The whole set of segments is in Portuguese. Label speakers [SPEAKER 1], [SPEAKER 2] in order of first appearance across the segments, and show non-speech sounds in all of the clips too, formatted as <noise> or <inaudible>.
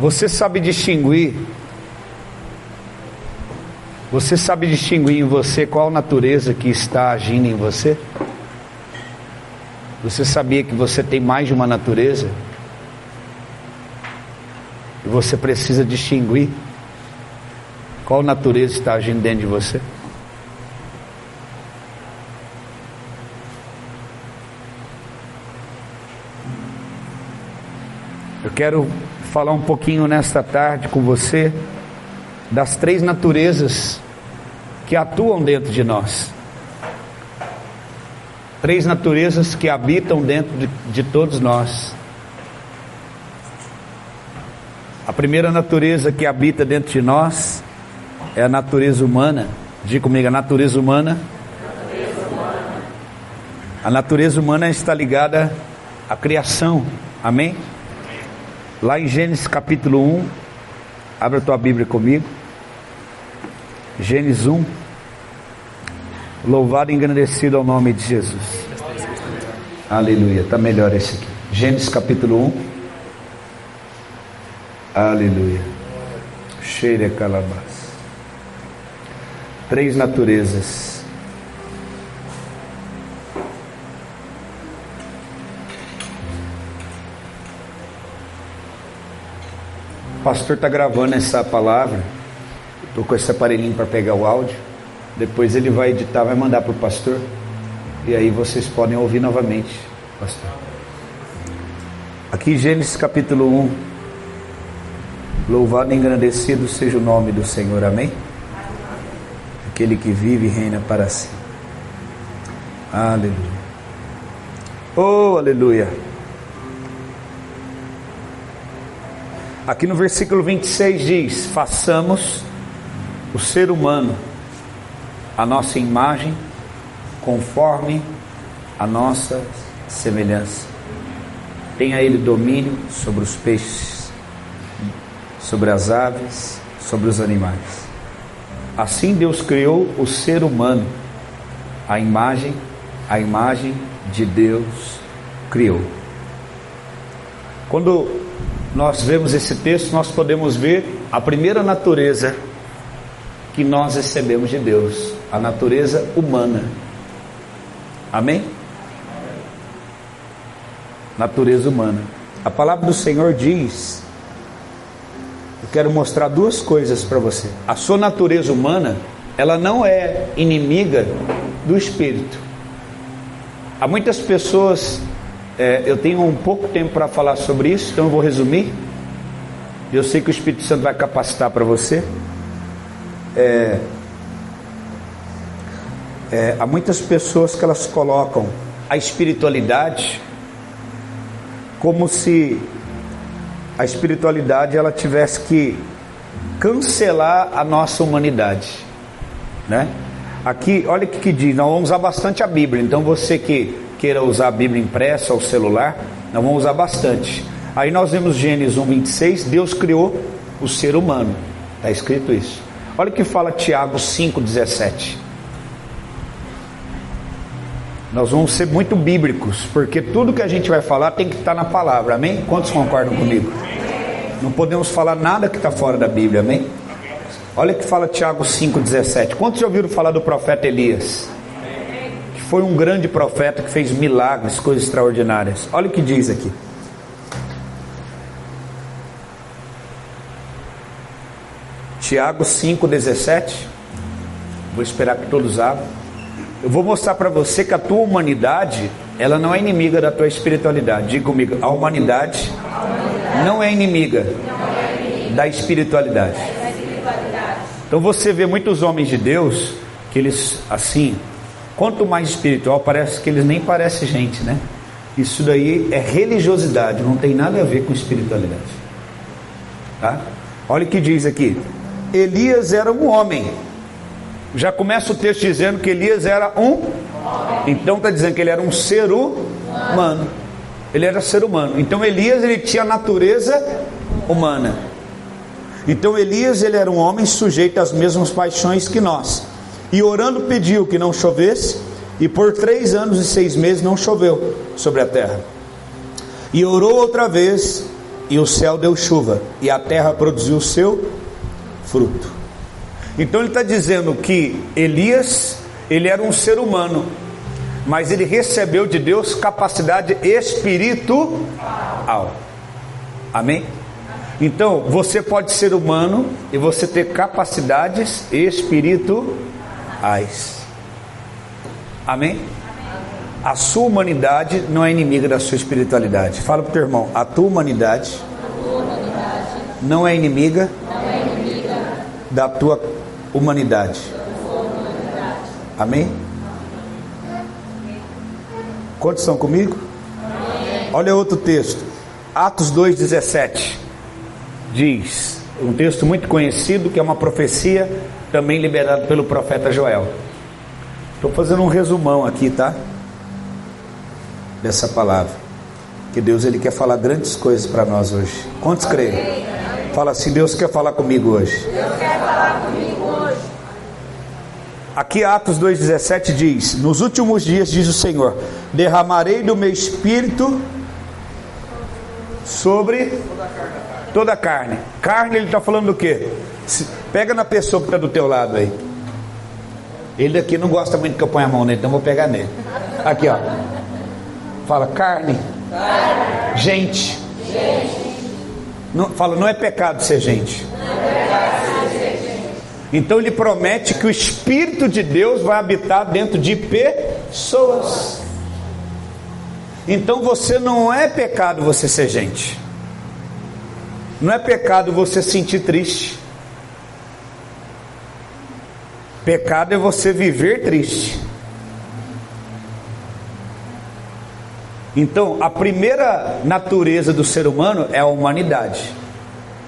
[SPEAKER 1] Você sabe distinguir? Você sabe distinguir em você qual natureza que está agindo em você? Você sabia que você tem mais de uma natureza? E você precisa distinguir qual natureza está agindo dentro de você? Eu quero falar um pouquinho nesta tarde com você das três naturezas que atuam dentro de nós. Três naturezas que habitam dentro de, de todos nós. A primeira natureza que habita dentro de nós é a natureza humana. Diga comigo, a natureza humana. A natureza humana está ligada à criação. Amém? Lá em Gênesis capítulo 1, abre a tua Bíblia comigo. Gênesis 1. Louvado e engrandecido ao nome de Jesus. Aleluia. Está melhor esse aqui. Gênesis capítulo 1. Aleluia. Cheira calabás. Três naturezas. O pastor está gravando essa palavra. Estou com esse aparelhinho para pegar o áudio. Depois ele vai editar, vai mandar para o pastor. E aí vocês podem ouvir novamente, pastor. Aqui Gênesis capítulo 1. Louvado e engrandecido seja o nome do Senhor, amém? Aquele que vive e reina para si. Aleluia. Oh, aleluia. Aqui no versículo 26 diz: façamos o ser humano a nossa imagem, conforme a nossa semelhança. Tenha ele domínio sobre os peixes, sobre as aves, sobre os animais. Assim Deus criou o ser humano, a imagem, a imagem de Deus criou. Quando nós vemos esse texto, nós podemos ver a primeira natureza que nós recebemos de Deus, a natureza humana. Amém? Natureza humana. A palavra do Senhor diz: Eu quero mostrar duas coisas para você. A sua natureza humana, ela não é inimiga do espírito. Há muitas pessoas é, eu tenho um pouco tempo para falar sobre isso, então eu vou resumir. Eu sei que o Espírito Santo vai capacitar para você. É, é, há muitas pessoas que elas colocam a espiritualidade como se a espiritualidade ela tivesse que cancelar a nossa humanidade, né? Aqui, olha o que, que diz. Nós vamos usar bastante a Bíblia. Então você que queira usar a Bíblia impressa ou celular, nós vamos usar bastante. Aí nós vemos Gênesis 1, 26, Deus criou o ser humano. Está escrito isso. Olha o que fala Tiago 5, 17. Nós vamos ser muito bíblicos, porque tudo que a gente vai falar tem que estar na palavra, amém? Quantos concordam comigo? Não podemos falar nada que está fora da Bíblia, amém? Olha o que fala Tiago 5,17. Quantos já ouviram falar do profeta Elias? Foi um grande profeta que fez milagres, coisas extraordinárias. Olha o que diz aqui. Tiago 5,17. Vou esperar que todos abram. Eu vou mostrar para você que a tua humanidade, ela não é inimiga da tua espiritualidade. Diga comigo, a humanidade, não é inimiga, da espiritualidade. Então você vê muitos homens de Deus que eles assim Quanto mais espiritual, parece que eles nem parecem gente, né? Isso daí é religiosidade, não tem nada a ver com espiritualidade. Tá? Olha o que diz aqui. Elias era um homem. Já começa o texto dizendo que Elias era um. Então está dizendo que ele era um ser humano. Ele era ser humano. Então Elias ele tinha a natureza humana. Então Elias ele era um homem sujeito às mesmas paixões que nós. E orando pediu que não chovesse, e por três anos e seis meses não choveu sobre a terra. E orou outra vez, e o céu deu chuva, e a terra produziu o seu fruto. Então ele está dizendo que Elias, ele era um ser humano, mas ele recebeu de Deus capacidade espiritual. Amém? Então, você pode ser humano e você ter capacidades espirituais. Amém? A sua humanidade não é inimiga da sua espiritualidade. Fala para o teu irmão, a tua humanidade, não, é inimiga da tua humanidade. Amém? Quantos estão comigo? Olha outro texto. Atos 2,17 diz, um texto muito conhecido, que é uma profecia também liberada pelo profeta Joel. Estou fazendo um resumão aqui, tá? Dessa palavra. Que Deus ele quer falar grandes coisas para nós hoje. Quantos creem? Fala assim, Deus quer falar comigo hoje. Deus quer falar comigo hoje. Aqui Atos 2,17 diz: Nos últimos dias, diz o Senhor, derramarei do meu espírito sobre toda a carne. Carne, ele está falando do quê? Pega na pessoa que está do teu lado aí. Ele aqui não gosta muito que eu ponha a mão nele, então vou pegar nele. Aqui, ó. Fala, carne. Gente. Não, fala, não é pecado ser gente. Então ele promete que o Espírito de Deus vai habitar dentro de pessoas. Então você não é pecado você ser gente. Não é pecado você sentir triste. Pecado é você viver triste. Então, a primeira natureza do ser humano é a humanidade.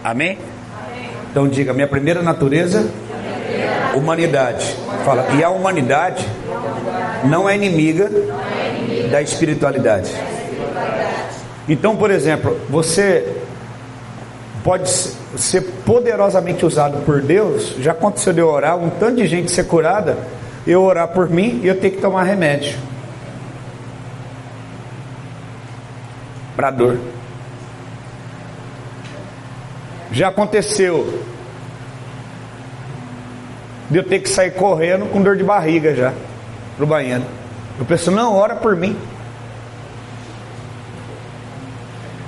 [SPEAKER 1] Amém? Amém. Então diga, minha primeira natureza, humanidade. Fala, e a humanidade não é inimiga da espiritualidade. Então, por exemplo, você pode ser poderosamente usado por Deus. Já aconteceu de eu orar, um tanto de gente ser curada, eu orar por mim e eu ter que tomar remédio para dor. Já aconteceu de eu ter que sair correndo com dor de barriga já pro banheiro. Eu penso, não, ora por mim.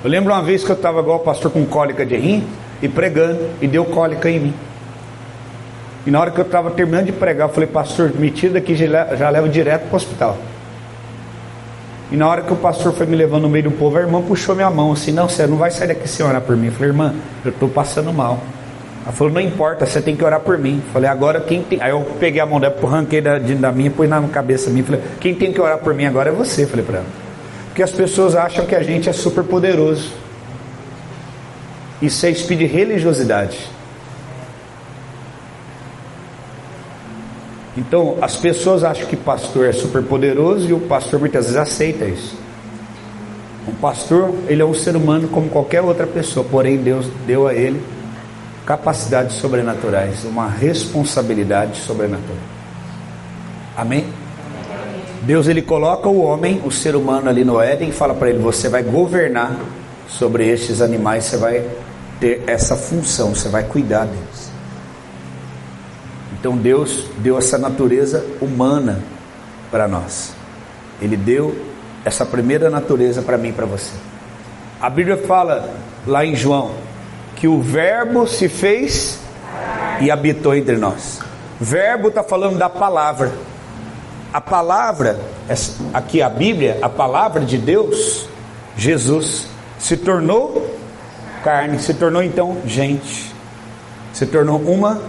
[SPEAKER 1] Eu lembro uma vez que eu estava igual o pastor com cólica de rim e pregando e deu cólica em mim. E na hora que eu estava terminando de pregar, eu falei, pastor, me tira daqui já, levo direto para o hospital. E na hora que o pastor foi me levando no meio do povo, a irmã puxou minha mão assim: Não, você não vai sair daqui sem orar por mim. Eu falei, irmã, eu estou passando mal. Ela falou, não importa, você tem que orar por mim. Eu falei, agora quem tem. Aí eu peguei a mão dela, arranquei da, da minha, pus na cabeça minha. Falei, quem tem que orar por mim agora é você. Falei para ela. Porque as pessoas acham que a gente é super poderoso. Isso é espírito de religiosidade. Então, as pessoas acham que pastor é super poderoso e o pastor muitas vezes aceita isso. Um pastor, ele é um ser humano como qualquer outra pessoa, porém Deus deu a ele capacidades sobrenaturais, uma responsabilidade sobrenatural. Amém? Deus ele coloca o homem, o ser humano ali no Éden e fala para ele: você vai governar sobre estes animais, você vai ter essa função, você vai cuidar deles. Então Deus deu essa natureza humana para nós. Ele deu essa primeira natureza para mim e para você. A Bíblia fala lá em João que o Verbo se fez e habitou entre nós. Verbo está falando da palavra a palavra, aqui a Bíblia, a palavra de Deus, Jesus, se tornou carne, se tornou então gente, se tornou uma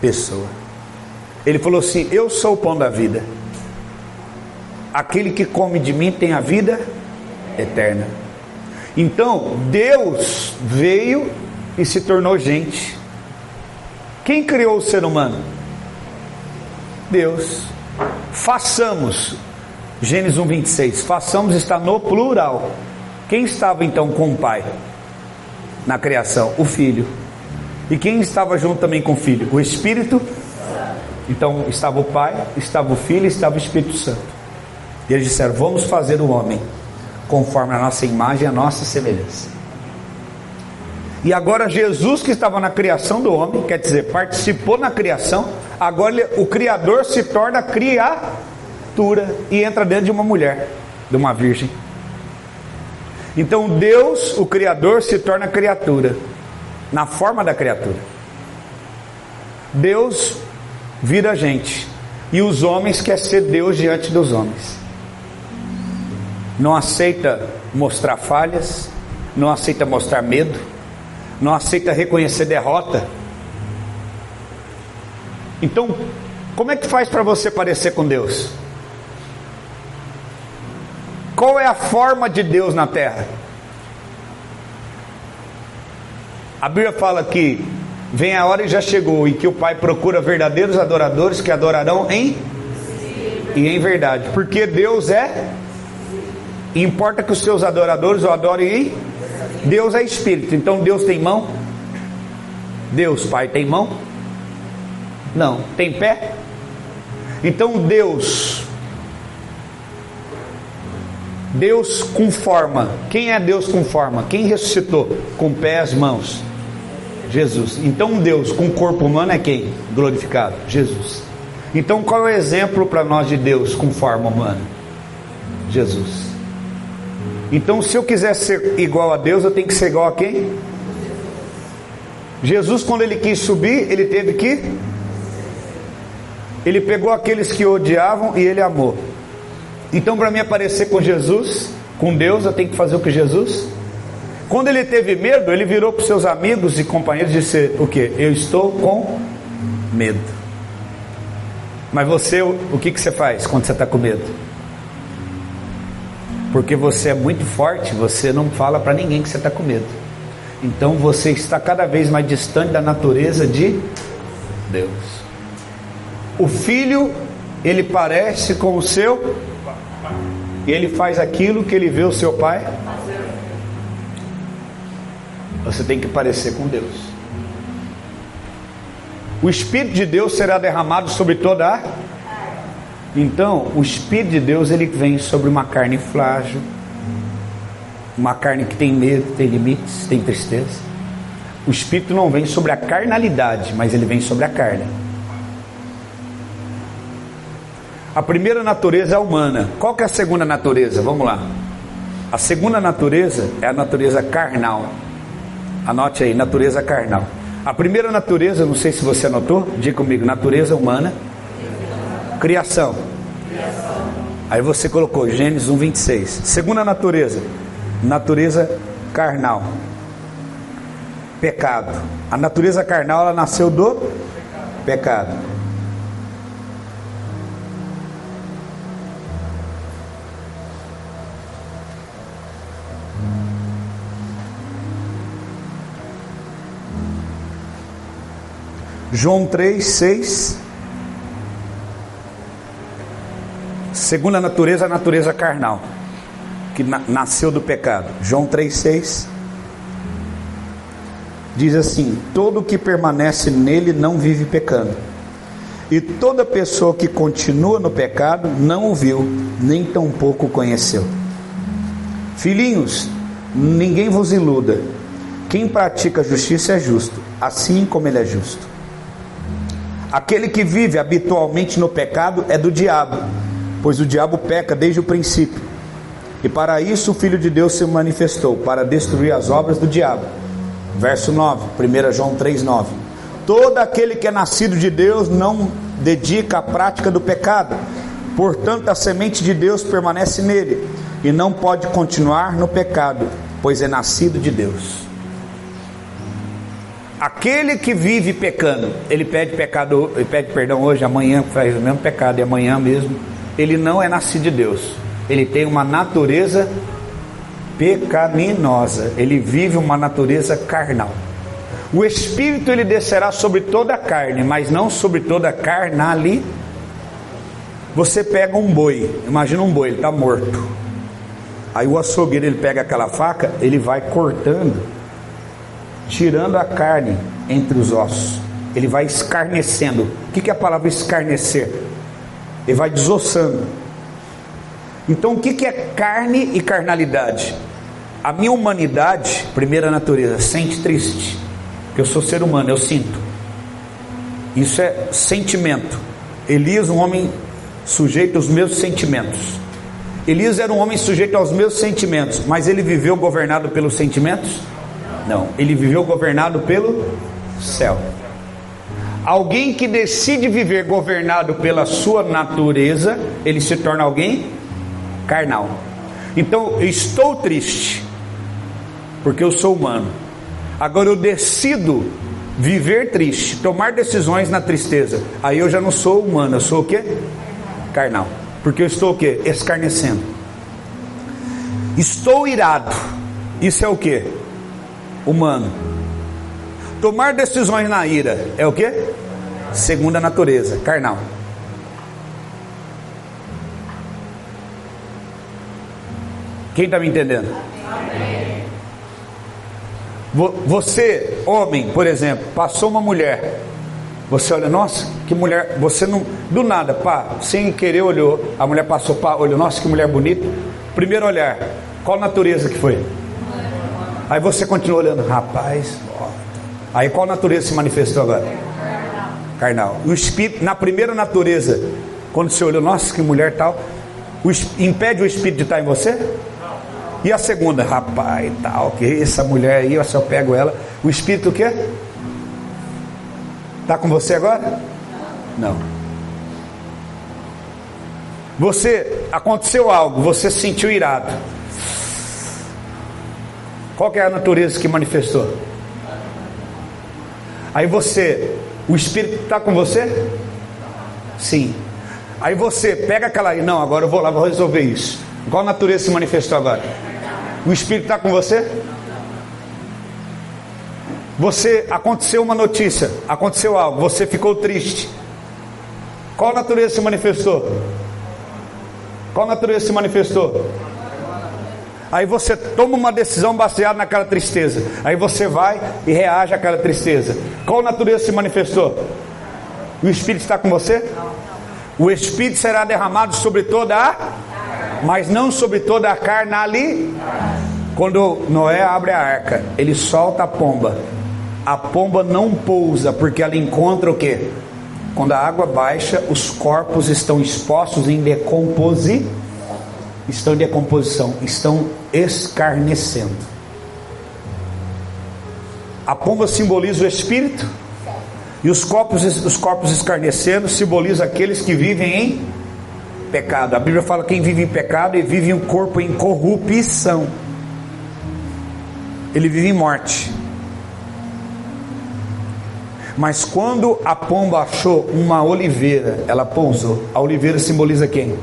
[SPEAKER 1] pessoa. Ele falou assim: Eu sou o pão da vida. Aquele que come de mim tem a vida eterna. Então, Deus veio e se tornou gente. Quem criou o ser humano? Deus. Façamos, Gênesis 1, 26, façamos está no plural. Quem estava então com o pai na criação? O filho. E quem estava junto também com o filho? O Espírito. Então estava o pai, estava o filho, estava o Espírito Santo. E eles disseram: Vamos fazer o homem conforme a nossa imagem e a nossa semelhança. E agora Jesus que estava na criação do homem, quer dizer, participou na criação, agora o Criador se torna criatura e entra dentro de uma mulher, de uma virgem. Então Deus, o Criador, se torna criatura, na forma da criatura. Deus vira gente, e os homens quer ser Deus diante dos homens. Não aceita mostrar falhas, não aceita mostrar medo, não aceita reconhecer derrota. Então, como é que faz para você parecer com Deus? Qual é a forma de Deus na terra? A Bíblia fala que vem a hora e já chegou, e que o Pai procura verdadeiros adoradores que adorarão em e em verdade, porque Deus é. Importa que os seus adoradores o adorem em Deus é espírito, então Deus tem mão? Deus Pai tem mão? Não. Tem pé? Então Deus, Deus com forma. Quem é Deus com forma? Quem ressuscitou? Com pés, mãos. Jesus. Então Deus com corpo humano é quem? Glorificado. Jesus. Então qual é o exemplo para nós de Deus com forma humana? Jesus. Então, se eu quiser ser igual a Deus, eu tenho que ser igual a quem? Jesus, quando ele quis subir, ele teve que. Ele pegou aqueles que odiavam e ele amou. Então, para mim aparecer com Jesus, com Deus, eu tenho que fazer o que Jesus. Quando ele teve medo, ele virou para os seus amigos e companheiros e disse: O que? Eu estou com medo. Mas você, o que, que você faz quando você está com medo? Porque você é muito forte, você não fala para ninguém que você está com medo. Então você está cada vez mais distante da natureza de Deus. O filho, ele parece com o seu, e ele faz aquilo que ele vê o seu pai. Você tem que parecer com Deus. O Espírito de Deus será derramado sobre toda a então, o Espírito de Deus ele vem sobre uma carne frágil, uma carne que tem medo, tem limites, tem tristeza. O Espírito não vem sobre a carnalidade, mas ele vem sobre a carne. A primeira natureza é humana. Qual que é a segunda natureza? Vamos lá. A segunda natureza é a natureza carnal. Anote aí, natureza carnal. A primeira natureza, não sei se você anotou, diga comigo, natureza humana Criação. Aí você colocou Gênesis 1, 26. Segunda natureza, natureza carnal. Pecado. A natureza carnal ela nasceu do pecado. João 3, 6. Segunda natureza, a natureza carnal, que na, nasceu do pecado. João 3,6 diz assim: Todo que permanece nele não vive pecando. E toda pessoa que continua no pecado não o viu, nem tampouco conheceu. Filhinhos, ninguém vos iluda. Quem pratica a justiça é justo, assim como ele é justo. Aquele que vive habitualmente no pecado é do diabo pois o diabo peca desde o princípio. E para isso o Filho de Deus se manifestou, para destruir as obras do diabo. Verso 9, 1 João 3,9. Todo aquele que é nascido de Deus não dedica à prática do pecado, portanto a semente de Deus permanece nele, e não pode continuar no pecado, pois é nascido de Deus. Aquele que vive pecando, ele pede pecado, ele pede perdão hoje, amanhã faz o mesmo pecado, e amanhã mesmo ele não é nascido de Deus. Ele tem uma natureza pecaminosa. Ele vive uma natureza carnal. O Espírito ele descerá sobre toda a carne, mas não sobre toda a carnalidade. Você pega um boi, imagina um boi, ele está morto. Aí o açougueiro ele pega aquela faca, ele vai cortando, tirando a carne entre os ossos. Ele vai escarnecendo. O que é a palavra escarnecer? Ele vai desossando. Então o que, é carne e carnalidade? A minha humanidade, primeira natureza, sente triste. Porque eu sou ser humano, eu sinto. Isso é sentimento. Elias, um homem sujeito aos meus sentimentos. Elias era um homem sujeito aos meus sentimentos, mas ele viveu governado pelos sentimentos? Não, ele viveu governado pelo céu. Alguém que decide viver governado pela sua natureza, ele se torna alguém carnal. Então, estou triste, porque eu sou humano. Agora eu decido viver triste, tomar decisões na tristeza. Aí eu já não sou humano, eu sou o quê? Carnal. Porque eu estou o quê? Escarnecendo. Estou irado. Isso é o quê? Humano. Tomar decisões na ira é o que? Segunda natureza, carnal. Quem está me entendendo? Você, homem, por exemplo, passou uma mulher. Você olha, nossa, que mulher. Você não. Do nada, pá, sem querer olhou. A mulher passou, pá, olhou, nossa, que mulher bonita. Primeiro olhar, qual natureza que foi? Aí você continua olhando, rapaz, ó, Aí qual natureza se manifestou agora? Carnal. O espírito, na primeira natureza, quando você olhou, nossa, que mulher tal, o, impede o espírito de estar em você? E a segunda, rapaz, tal, que essa mulher aí, se eu pego ela, o espírito o quê? Está com você agora? Não. Você aconteceu algo, você se sentiu irado. Qual é a natureza que manifestou? Aí você, o Espírito está com você? Sim. Aí você pega aquela aí, não, agora eu vou lá, vou resolver isso. Qual natureza se manifestou agora? O Espírito está com você? Você aconteceu uma notícia, aconteceu algo, você ficou triste. Qual natureza se manifestou? Qual natureza se manifestou? Aí você toma uma decisão baseada naquela tristeza. Aí você vai e reage àquela tristeza. Qual natureza se manifestou? O Espírito está com você? O Espírito será derramado sobre toda a, mas não sobre toda a carne ali. Quando Noé abre a arca, ele solta a pomba. A pomba não pousa, porque ela encontra o que? Quando a água baixa, os corpos estão expostos em decomposição estão em decomposição, estão escarnecendo. A pomba simboliza o espírito e os corpos, os corpos escarnecendo simbolizam aqueles que vivem em pecado. A Bíblia fala que quem vive em pecado e vive um corpo em corrupção. Ele vive em morte. Mas quando a pomba achou uma oliveira, ela pousou. A oliveira simboliza quem?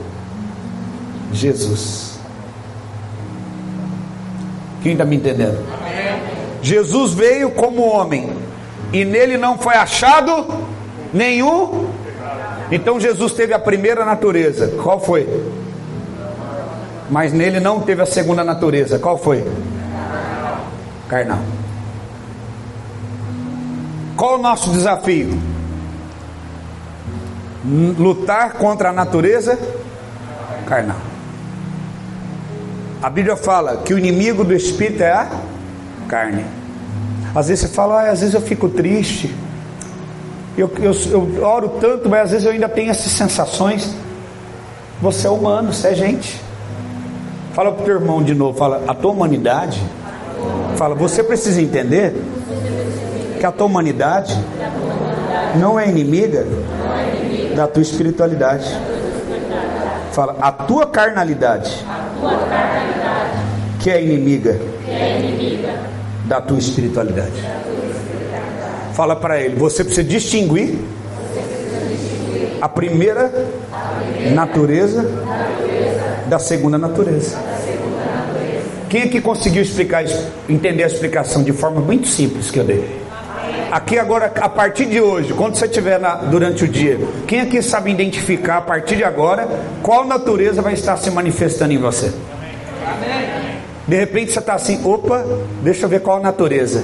[SPEAKER 1] Jesus. Quem está me entendendo? Jesus veio como homem e nele não foi achado nenhum. Então Jesus teve a primeira natureza. Qual foi? Mas nele não teve a segunda natureza. Qual foi? Carnal. Qual o nosso desafio? Lutar contra a natureza carnal. A Bíblia fala que o inimigo do espírito é a carne. Às vezes você fala, ah, às vezes eu fico triste. Eu, eu, eu oro tanto, mas às vezes eu ainda tenho essas sensações. Você é humano, você é gente. Fala para o teu irmão de novo, fala, a tua humanidade. Fala, você precisa entender que a tua humanidade não é inimiga da tua espiritualidade. Fala, a tua carnalidade que é inimiga, é inimiga da tua espiritualidade. Fala para ele, você precisa distinguir a primeira natureza da segunda natureza. Quem é que conseguiu explicar entender a explicação de forma muito simples que eu dei? Aqui agora, a partir de hoje, quando você estiver na, durante o dia, quem aqui sabe identificar a partir de agora qual natureza vai estar se manifestando em você? De repente você está assim, opa, deixa eu ver qual a natureza.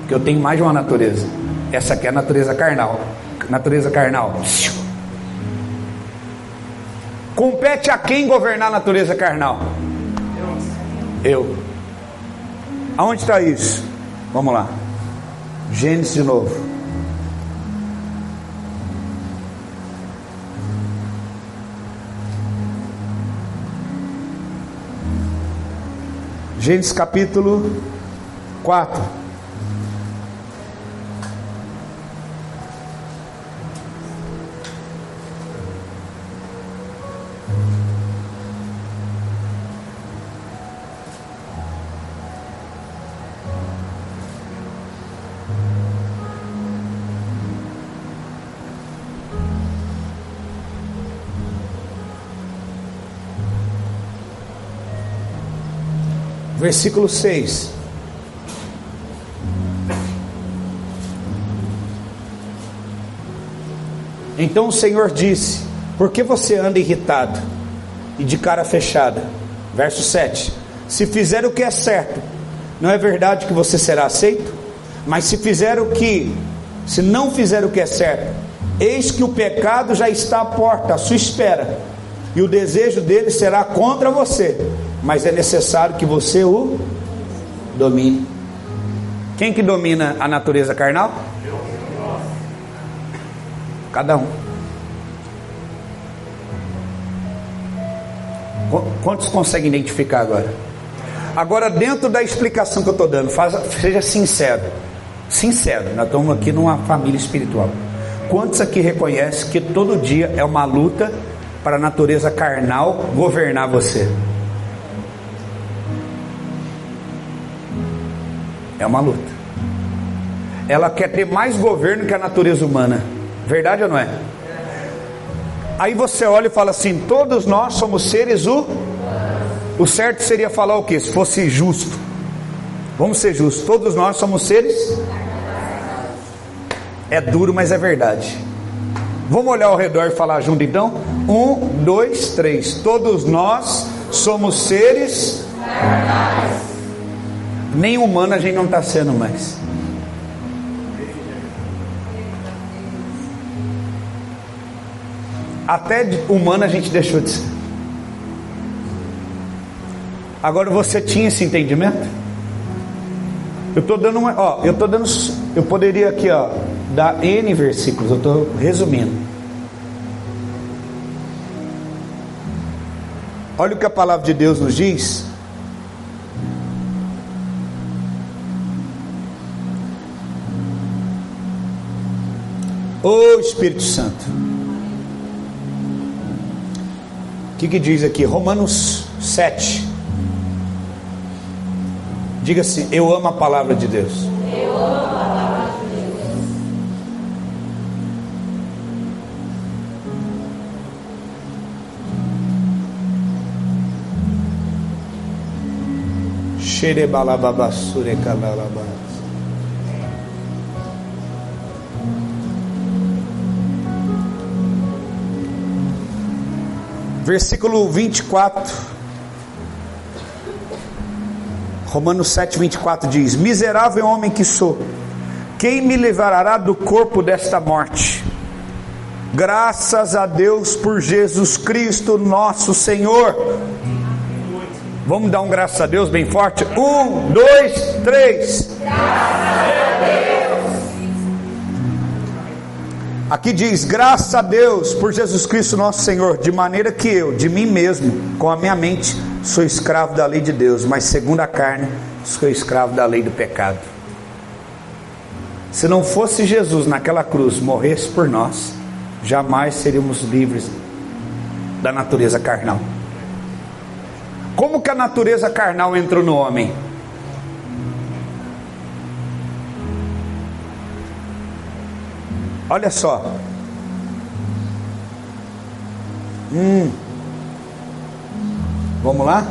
[SPEAKER 1] Porque eu tenho mais de uma natureza. Essa aqui é a natureza carnal. Natureza carnal. Compete a quem governar a natureza carnal? Eu. Aonde está isso? Vamos lá. Gênesis de novo. Gênesis capítulo 4. Versículo 6. Então o Senhor disse: Por que você anda irritado e de cara fechada? Verso 7: Se fizer o que é certo, não é verdade que você será aceito? Mas se fizer o que, se não fizer o que é certo, eis que o pecado já está à porta, à sua espera, e o desejo dele será contra você mas é necessário que você o domine. Quem que domina a natureza carnal? Cada um. Quantos conseguem identificar agora? Agora, dentro da explicação que eu estou dando, seja sincero. Sincero, nós estamos aqui numa família espiritual. Quantos aqui reconhecem que todo dia é uma luta para a natureza carnal governar você? É uma luta. Ela quer ter mais governo que a natureza humana. Verdade ou não é? Aí você olha e fala assim: todos nós somos seres o. O certo seria falar o que? Se fosse justo. Vamos ser justos. Todos nós somos seres. É duro, mas é verdade. Vamos olhar ao redor e falar junto então? Um, dois, três. Todos nós somos seres. Verdade. Nem humano a gente não está sendo mais. Até humano a gente deixou de ser. Agora você tinha esse entendimento? Eu estou dando uma, ó, eu estou dando, eu poderia aqui, ó, dar N versículos, eu estou resumindo. Olha o que a palavra de Deus nos diz Ô oh, Espírito Santo. O que, que diz aqui? Romanos 7. Diga assim: Eu amo a palavra de Deus. Eu amo a palavra de Deus. Xerebalababasure calalabas. Versículo 24. Romanos 7, 24 diz: Miserável homem que sou, quem me livrará do corpo desta morte? Graças a Deus por Jesus Cristo, nosso Senhor. Vamos dar um graças a Deus bem forte? Um, dois, três. Graças Aqui diz: graças a Deus por Jesus Cristo nosso Senhor, de maneira que eu, de mim mesmo, com a minha mente, sou escravo da lei de Deus, mas segundo a carne, sou escravo da lei do pecado. Se não fosse Jesus naquela cruz morresse por nós, jamais seríamos livres da natureza carnal. Como que a natureza carnal entrou no homem? Olha só. Hum. Vamos lá?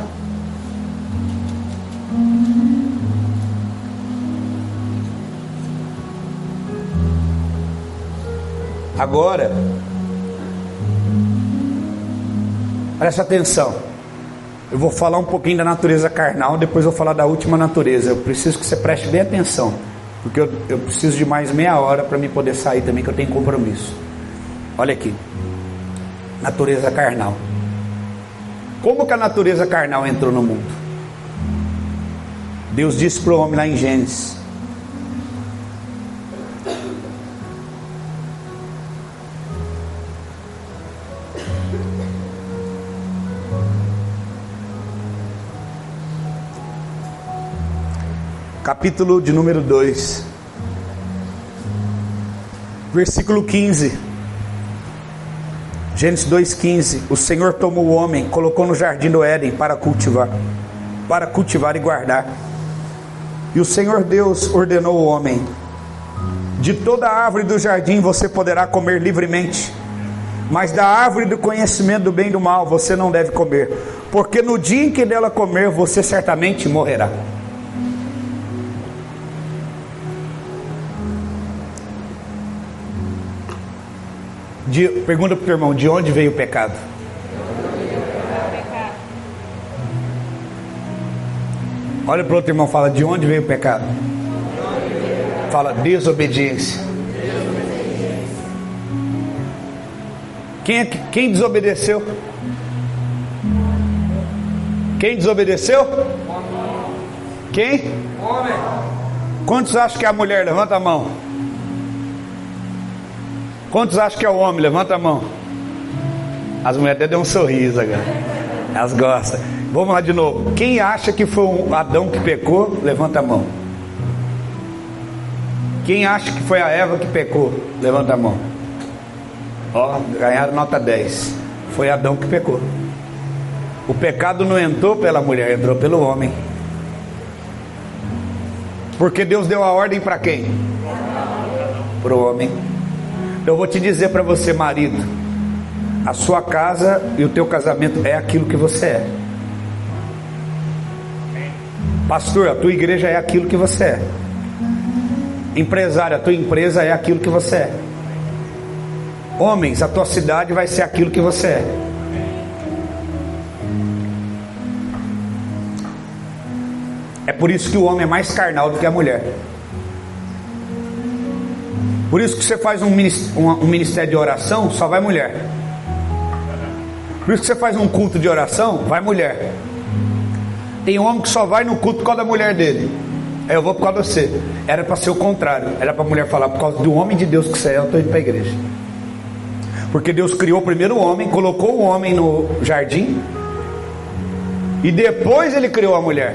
[SPEAKER 1] Agora, presta atenção. Eu vou falar um pouquinho da natureza carnal, depois eu vou falar da última natureza. Eu preciso que você preste bem atenção. Porque eu, eu preciso de mais meia hora para me poder sair também, que eu tenho compromisso. Olha aqui. Natureza carnal. Como que a natureza carnal entrou no mundo? Deus disse para o homem lá em Gênesis: capítulo de número 2, versículo 15. Gênesis 2,15: O Senhor tomou o homem, colocou no jardim do Éden para cultivar, para cultivar e guardar. E o Senhor Deus ordenou ao homem: De toda árvore do jardim você poderá comer livremente, mas da árvore do conhecimento do bem e do mal você não deve comer, porque no dia em que dela comer você certamente morrerá. De, pergunta para o teu irmão: de onde veio o pecado? Olha para o outro irmão, fala: de onde veio o pecado? Fala: desobediência. Quem, é, quem desobedeceu? Quem desobedeceu? Quem? Quantos acham que é a mulher? Levanta a mão. Quantos acham que é o homem? Levanta a mão. As mulheres até deu um sorriso agora. Elas gostam. Vamos lá de novo. Quem acha que foi o Adão que pecou? Levanta a mão. Quem acha que foi a Eva que pecou? Levanta a mão. Ó, ganharam nota 10. Foi Adão que pecou. O pecado não entrou pela mulher, entrou pelo homem. Porque Deus deu a ordem para quem? Para o homem. Eu vou te dizer para você, marido, a sua casa e o teu casamento é aquilo que você é. Pastor, a tua igreja é aquilo que você é. Empresário, a tua empresa é aquilo que você é. Homens, a tua cidade vai ser aquilo que você é. É por isso que o homem é mais carnal do que a mulher. Por isso que você faz um ministério de oração, só vai mulher. Por isso que você faz um culto de oração, vai mulher. Tem homem que só vai no culto por causa da mulher dele. Aí eu vou por causa de você. Era para ser o contrário. Era para a mulher falar, por causa do homem de Deus que você é, eu estou indo para a igreja. Porque Deus criou primeiro o homem, colocou o homem no jardim. E depois ele criou a mulher.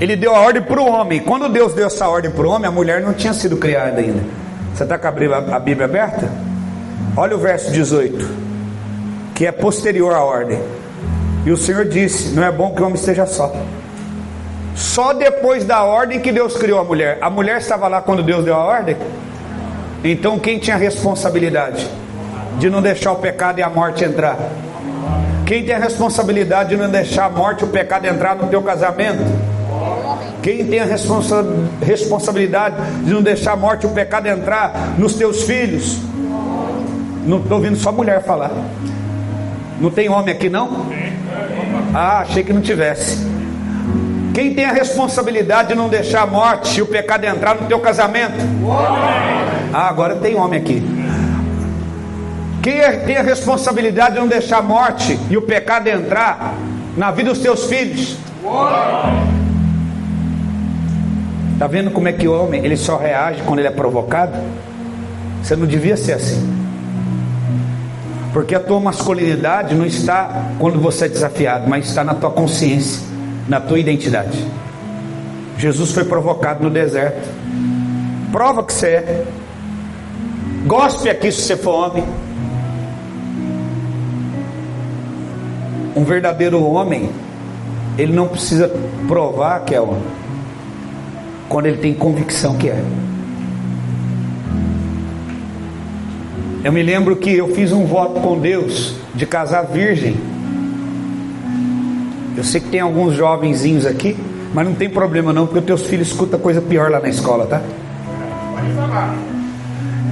[SPEAKER 1] Ele deu a ordem para o homem. Quando Deus deu essa ordem para o homem, a mulher não tinha sido criada ainda. Você está com a Bíblia aberta? Olha o verso 18, que é posterior à ordem. E o Senhor disse: Não é bom que o homem esteja só. Só depois da ordem que Deus criou a mulher. A mulher estava lá quando Deus deu a ordem? Então quem tinha a responsabilidade de não deixar o pecado e a morte entrar? Quem tem a responsabilidade de não deixar a morte e o pecado entrar no teu casamento? Quem tem a responsa responsabilidade de não deixar a morte e o pecado entrar nos teus filhos? Não estou ouvindo só mulher falar. Não tem homem aqui não? Ah, achei que não tivesse. Quem tem a responsabilidade de não deixar a morte e o pecado entrar no teu casamento? Ah, agora tem homem aqui. Quem é, tem a responsabilidade de não deixar a morte e o pecado entrar na vida dos teus filhos? Está vendo como é que o homem ele só reage quando ele é provocado? Você não devia ser assim. Porque a tua masculinidade não está quando você é desafiado, mas está na tua consciência, na tua identidade. Jesus foi provocado no deserto. Prova que você é. Gospe aqui se você for homem. Um verdadeiro homem, ele não precisa provar que é homem quando ele tem convicção que é. Eu me lembro que eu fiz um voto com Deus de casar virgem. Eu sei que tem alguns jovenzinhos aqui, mas não tem problema não, porque os teus filhos escutam coisa pior lá na escola, tá?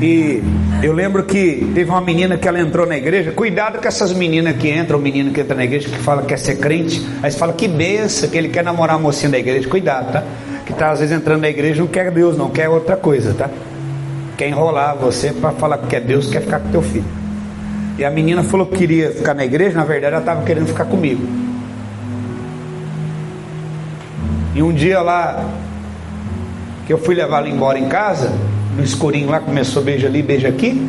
[SPEAKER 1] E eu lembro que teve uma menina que ela entrou na igreja. Cuidado com essas meninas que entram, o menino que entra na igreja que fala que quer ser crente. Aí você fala que benção, que ele quer namorar a mocinha da igreja. Cuidado, tá? Está às vezes entrando na igreja não quer Deus, não quer outra coisa, tá? quer enrolar você para falar que é Deus que quer ficar com teu filho. E a menina falou que queria ficar na igreja, na verdade ela estava querendo ficar comigo. E um dia lá, que eu fui levar ela embora em casa, no escurinho lá, começou beija ali, beija aqui.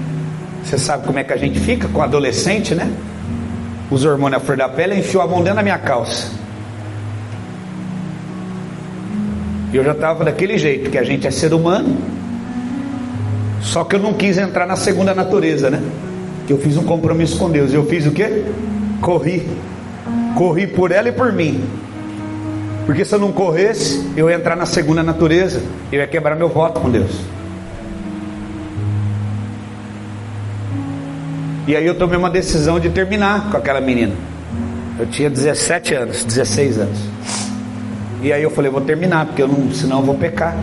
[SPEAKER 1] Você sabe como é que a gente fica com adolescente, né? Os hormônios à flor da pele, enfiou a mão dentro da minha calça. Eu já estava daquele jeito, que a gente é ser humano. Só que eu não quis entrar na segunda natureza, né? Que eu fiz um compromisso com Deus. Eu fiz o quê? Corri. Corri por ela e por mim. Porque se eu não corresse, eu ia entrar na segunda natureza. Eu ia quebrar meu voto com Deus. E aí eu tomei uma decisão de terminar com aquela menina. Eu tinha 17 anos, 16 anos. E aí eu falei, vou terminar, porque eu não, senão eu vou pecar.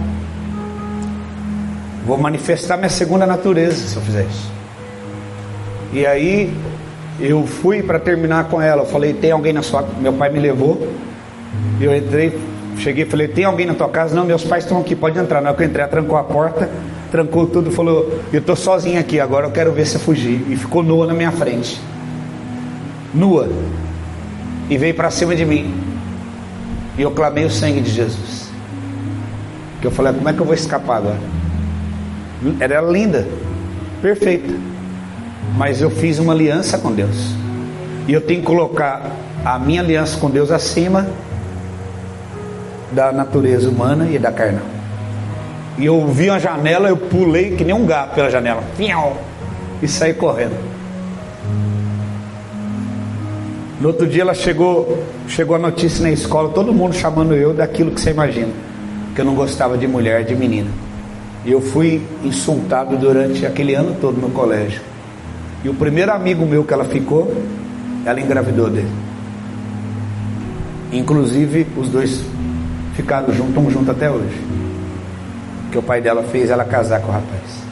[SPEAKER 1] Vou manifestar minha segunda natureza se eu fizer isso. E aí eu fui para terminar com ela. Eu falei, tem alguém na sua. Meu pai me levou. Eu entrei, cheguei falei, tem alguém na tua casa? Não, meus pais estão aqui, pode entrar. Na hora que eu entrei, trancou a porta, trancou tudo, falou, eu estou sozinho aqui, agora eu quero ver se fugir. E ficou nua na minha frente. Nua. E veio para cima de mim. E eu clamei o sangue de Jesus. Que eu falei, como é que eu vou escapar agora? Era linda, perfeita. Mas eu fiz uma aliança com Deus. E eu tenho que colocar a minha aliança com Deus acima da natureza humana e da carnal. E eu vi uma janela, eu pulei que nem um gato pela janela. E saí correndo. No outro dia ela chegou, chegou a notícia na escola, todo mundo chamando eu daquilo que você imagina, que eu não gostava de mulher, de menina. E eu fui insultado durante aquele ano todo no colégio. E o primeiro amigo meu que ela ficou, ela engravidou dele. Inclusive os dois ficaram juntos, estão juntos até hoje. Que o pai dela fez ela casar com o rapaz.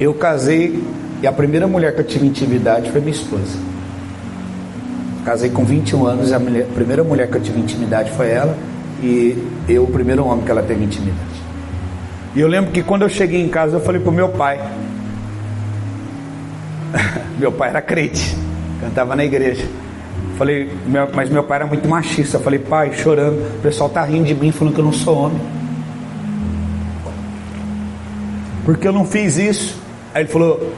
[SPEAKER 1] Eu casei e a primeira mulher que eu tive intimidade foi minha esposa. Casei com 21 anos a, mulher, a primeira mulher que eu tive intimidade foi ela e eu o primeiro homem que ela teve intimidade. E eu lembro que quando eu cheguei em casa eu falei pro meu pai. <laughs> meu pai era crente, cantava na igreja. Falei, meu, mas meu pai era muito machista. Eu falei, pai, chorando, o pessoal tá rindo de mim, falando que eu não sou homem. Porque eu não fiz isso. Aí ele falou,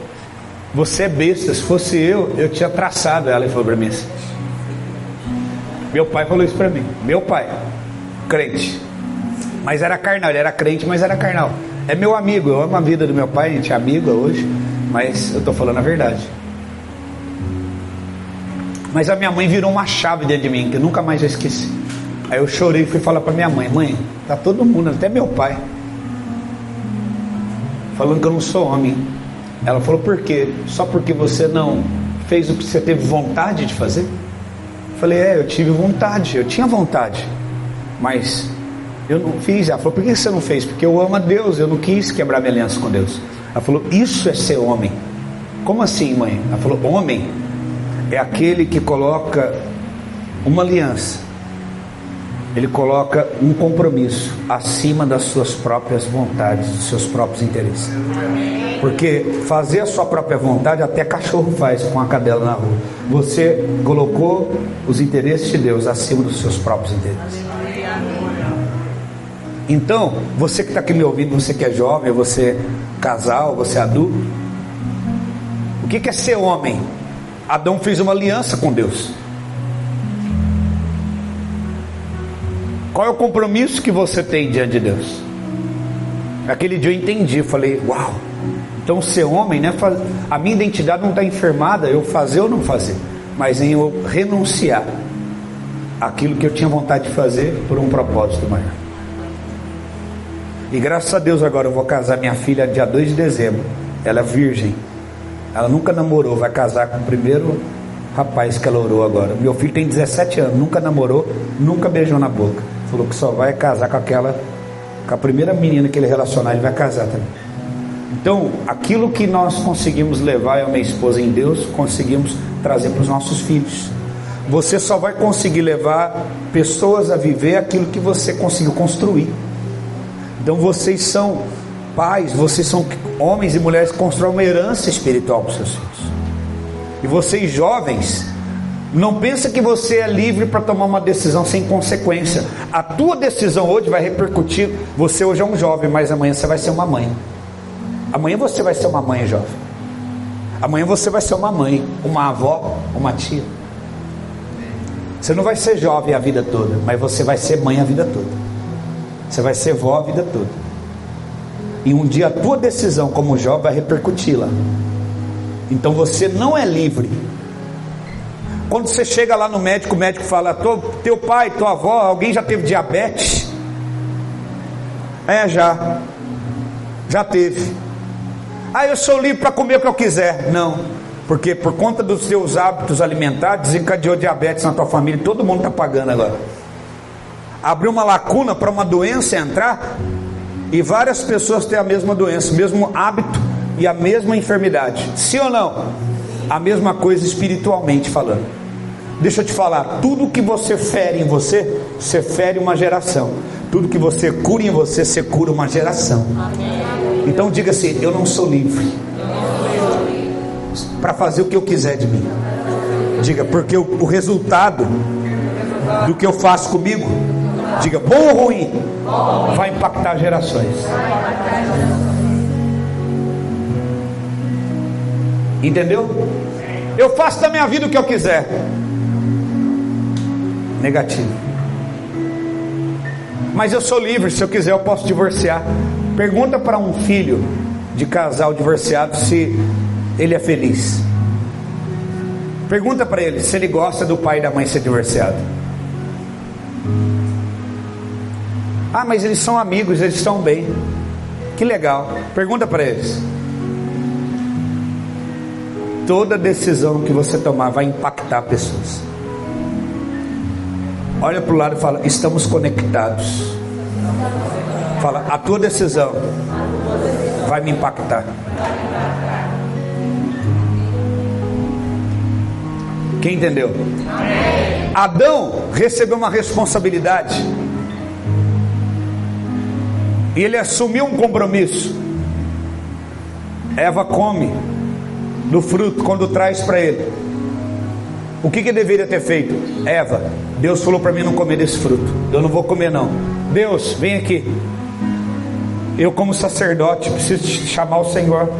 [SPEAKER 1] você é besta, se fosse eu, eu tinha traçado ela. Ele falou para mim assim. Meu pai falou isso para mim. Meu pai, crente. Mas era carnal, ele era crente, mas era carnal. É meu amigo, eu amo a vida do meu pai, a gente é amigo hoje, mas eu estou falando a verdade. Mas a minha mãe virou uma chave dentro de mim, que eu nunca mais esqueci. Aí eu chorei e fui falar para minha mãe: Mãe, tá todo mundo, até meu pai, falando que eu não sou homem. Ela falou: Por quê? Só porque você não fez o que você teve vontade de fazer? Falei, é, eu tive vontade, eu tinha vontade, mas eu não fiz. Ela falou, por que você não fez? Porque eu amo a Deus, eu não quis quebrar minha aliança com Deus. Ela falou, isso é ser homem. Como assim, mãe? Ela falou, homem é aquele que coloca uma aliança, ele coloca um compromisso acima das suas próprias vontades, dos seus próprios interesses. Porque fazer a sua própria vontade até cachorro faz com a cadela na rua. Você colocou os interesses de Deus acima dos seus próprios interesses. Então, você que está aqui me ouvindo, você que é jovem, você é casal, você é adulto, o que é ser homem? Adão fez uma aliança com Deus. Qual é o compromisso que você tem diante de Deus? Aquele dia eu entendi, falei, uau, então, ser homem, né, a minha identidade não está enfermada, eu fazer ou não fazer, mas em eu renunciar aquilo que eu tinha vontade de fazer por um propósito maior. E graças a Deus agora eu vou casar minha filha dia 2 de dezembro. Ela é virgem. Ela nunca namorou, vai casar com o primeiro rapaz que ela orou agora. Meu filho tem 17 anos, nunca namorou, nunca beijou na boca. Falou que só vai casar com aquela, com a primeira menina que ele relacionar, ele vai casar também. Então, aquilo que nós conseguimos levar, e minha esposa em Deus, conseguimos trazer para os nossos filhos. Você só vai conseguir levar pessoas a viver aquilo que você conseguiu construir. Então, vocês são Pais, vocês são homens e mulheres que constroem uma herança espiritual para os seus filhos. E vocês jovens, não pensa que você é livre para tomar uma decisão sem consequência. A tua decisão hoje vai repercutir. Você hoje é um jovem, mas amanhã você vai ser uma mãe. Amanhã você vai ser uma mãe jovem. Amanhã você vai ser uma mãe, uma avó, uma tia. Você não vai ser jovem a vida toda, mas você vai ser mãe a vida toda. Você vai ser vó a vida toda. E um dia a tua decisão como jovem vai repercutir lá. Então você não é livre. Quando você chega lá no médico, o médico fala: teu pai, tua avó, alguém já teve diabetes? É, já. Já teve. Ah, eu sou livre para comer o que eu quiser. Não. Porque por conta dos seus hábitos alimentares, desencadeou diabetes na tua família. Todo mundo está pagando agora. Abriu uma lacuna para uma doença entrar e várias pessoas têm a mesma doença, o mesmo hábito e a mesma enfermidade. Sim ou não? A mesma coisa espiritualmente falando. Deixa eu te falar, tudo que você fere em você, você fere uma geração. Tudo que você cura em você, você cura uma geração. Então diga assim: eu não sou livre para fazer o que eu quiser de mim. Diga, porque o, o resultado do que eu faço comigo Diga bom ou ruim? Vai impactar gerações. Entendeu? Eu faço da minha vida o que eu quiser. Negativo. Mas eu sou livre, se eu quiser eu posso divorciar. Pergunta para um filho de casal divorciado se ele é feliz. Pergunta para ele se ele gosta do pai e da mãe ser divorciado. Ah, mas eles são amigos, eles estão bem. Que legal. Pergunta para eles. Toda decisão que você tomar vai impactar pessoas. Olha para o lado e fala: estamos conectados. Fala, a tua decisão vai me impactar. Quem entendeu? Adão recebeu uma responsabilidade. E ele assumiu um compromisso. Eva come do fruto quando traz para ele. O que que deveria ter feito? Eva, Deus falou para mim não comer desse fruto. Eu não vou comer não. Deus, vem aqui. Eu como sacerdote preciso chamar o Senhor.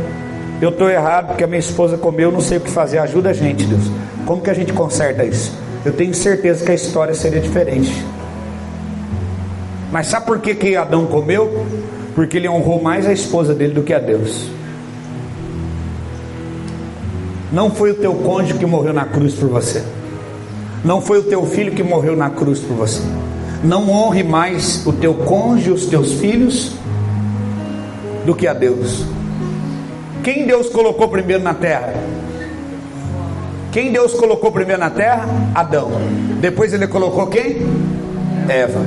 [SPEAKER 1] Eu estou errado porque a minha esposa comeu, eu não sei o que fazer. Ajuda a gente, Deus. Como que a gente conserta isso? Eu tenho certeza que a história seria diferente. Mas sabe por que, que Adão comeu? Porque ele honrou mais a esposa dele do que a Deus. Não foi o teu cônjuge que morreu na cruz por você. Não foi o teu filho que morreu na cruz por você. Não honre mais o teu cônjuge, os teus filhos, do que a Deus. Quem Deus colocou primeiro na terra? Quem Deus colocou primeiro na terra? Adão. Depois ele colocou quem? Eva.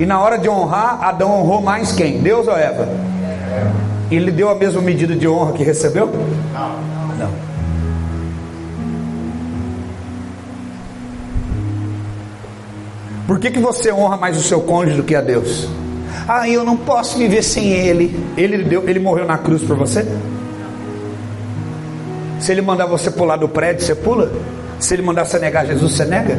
[SPEAKER 1] E na hora de honrar, Adão honrou mais quem? Deus ou Eva? Ele deu a mesma medida de honra que recebeu? Não. Não. Por que, que você honra mais o seu cônjuge do que a Deus? Ah, eu não posso viver sem ele. Ele deu, ele morreu na cruz por você? Se ele mandar você pular do prédio, você pula? Se ele mandar você negar Jesus, você nega?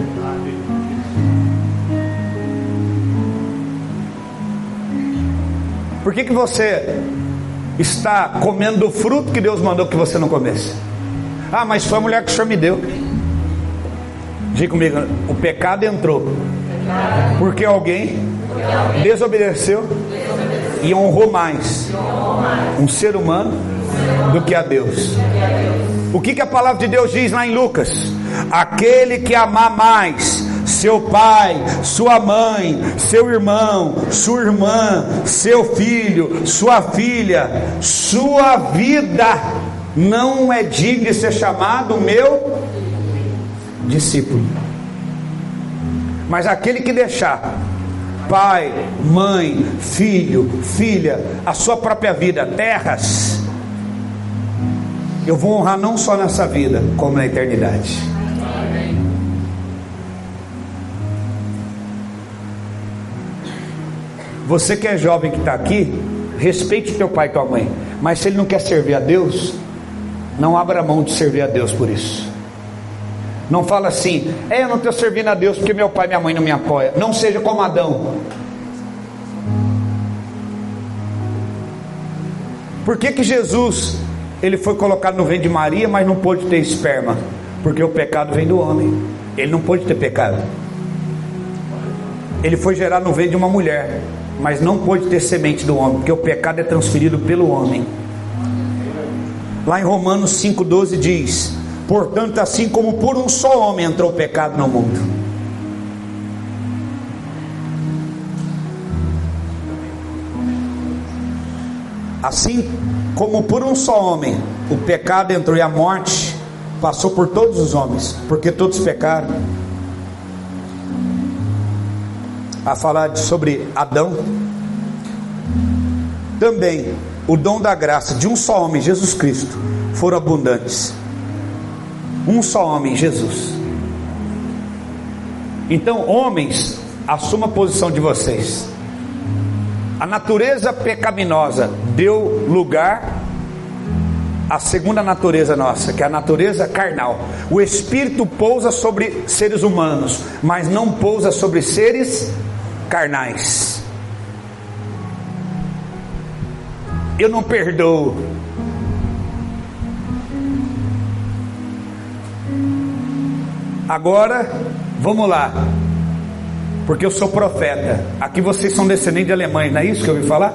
[SPEAKER 1] Por que, que você está comendo o fruto que Deus mandou que você não comesse? Ah, mas foi a mulher que o Senhor me deu. Diga comigo, o pecado entrou. Porque alguém desobedeceu e honrou mais um ser humano do que a Deus. O que, que a palavra de Deus diz lá em Lucas? Aquele que amar mais seu pai, sua mãe, seu irmão, sua irmã, seu filho, sua filha, sua vida não é digno de ser chamado meu discípulo. Mas aquele que deixar pai, mãe, filho, filha, a sua própria vida, terras, eu vou honrar não só nessa vida, como na eternidade. Você que é jovem que está aqui, respeite teu pai e tua mãe. Mas se ele não quer servir a Deus, não abra mão de servir a Deus por isso. Não fala assim, é, eu não estou servindo a Deus porque meu pai e minha mãe não me apoiam. Não seja como Adão. Por que, que Jesus ele foi colocado no ventre de Maria, mas não pôde ter esperma? Porque o pecado vem do homem. Ele não pôde ter pecado. Ele foi gerado no ventre de uma mulher, mas não pôde ter semente do homem, porque o pecado é transferido pelo homem. Lá em Romanos 5,12 diz: Portanto, assim como por um só homem entrou o pecado no mundo. Assim como por um só homem o pecado entrou e a morte passou por todos os homens, porque todos pecaram. A falar sobre Adão, também o dom da graça de um só homem, Jesus Cristo, foram abundantes. Um só homem, Jesus. Então, homens, assuma a posição de vocês. A natureza pecaminosa deu lugar à segunda natureza nossa, que é a natureza carnal. O espírito pousa sobre seres humanos, mas não pousa sobre seres carnais. Eu não perdoo. Agora, vamos lá porque eu sou profeta. Aqui vocês são descendentes de alemães, não é isso que eu ouvi falar?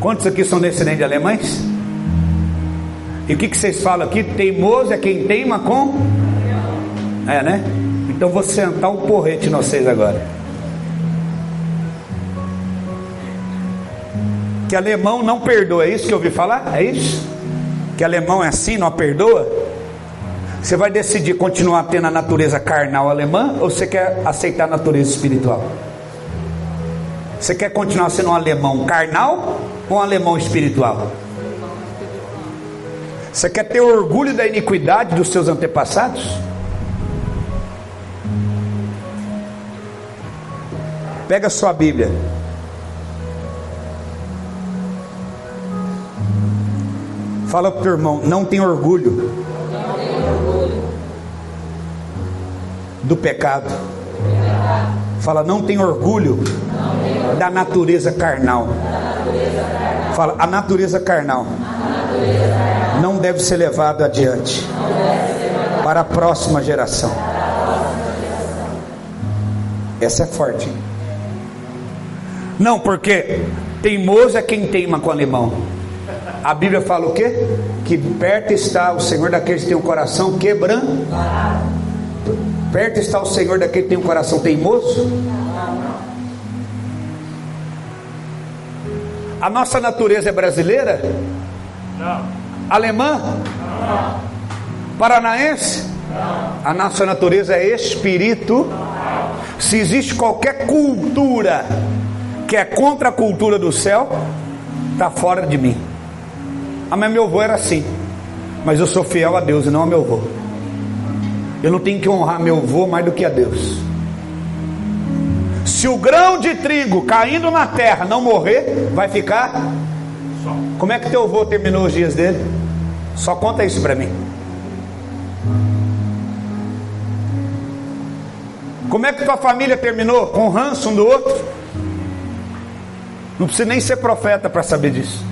[SPEAKER 1] Quantos aqui são descendentes de alemães? E o que, que vocês falam aqui? Teimoso é quem teima com? É, né? Então vou sentar um porrete em vocês agora. Que alemão não perdoa, é isso que eu ouvi falar? É isso? Que alemão é assim, não perdoa? Você vai decidir continuar tendo a natureza carnal alemã ou você quer aceitar a natureza espiritual? Você quer continuar sendo um alemão carnal ou um alemão espiritual? Você quer ter orgulho da iniquidade dos seus antepassados? Pega sua Bíblia. Fala para o teu irmão, não tem orgulho do pecado. Fala, não tem orgulho da natureza carnal. Fala, a natureza carnal não deve ser levada adiante para a próxima geração. Essa é forte. Não, porque teimoso é quem teima com o alemão. A Bíblia fala o quê? Que perto está o Senhor daqueles que tem o coração quebrando. Perto está o Senhor daquele que tem um coração teimoso? A nossa natureza é brasileira? Não. Alemã? Não. Paranaense? Não. A nossa natureza é espírito. Se existe qualquer cultura que é contra a cultura do céu, está fora de mim. Ah, mas meu avô era assim. Mas eu sou fiel a Deus e não a meu avô. Eu não tenho que honrar meu avô mais do que a Deus. Se o grão de trigo caindo na terra não morrer, vai ficar. Como é que teu avô terminou os dias dele? Só conta isso para mim. Como é que tua família terminou? Com ranço um do outro? Não precisa nem ser profeta para saber disso.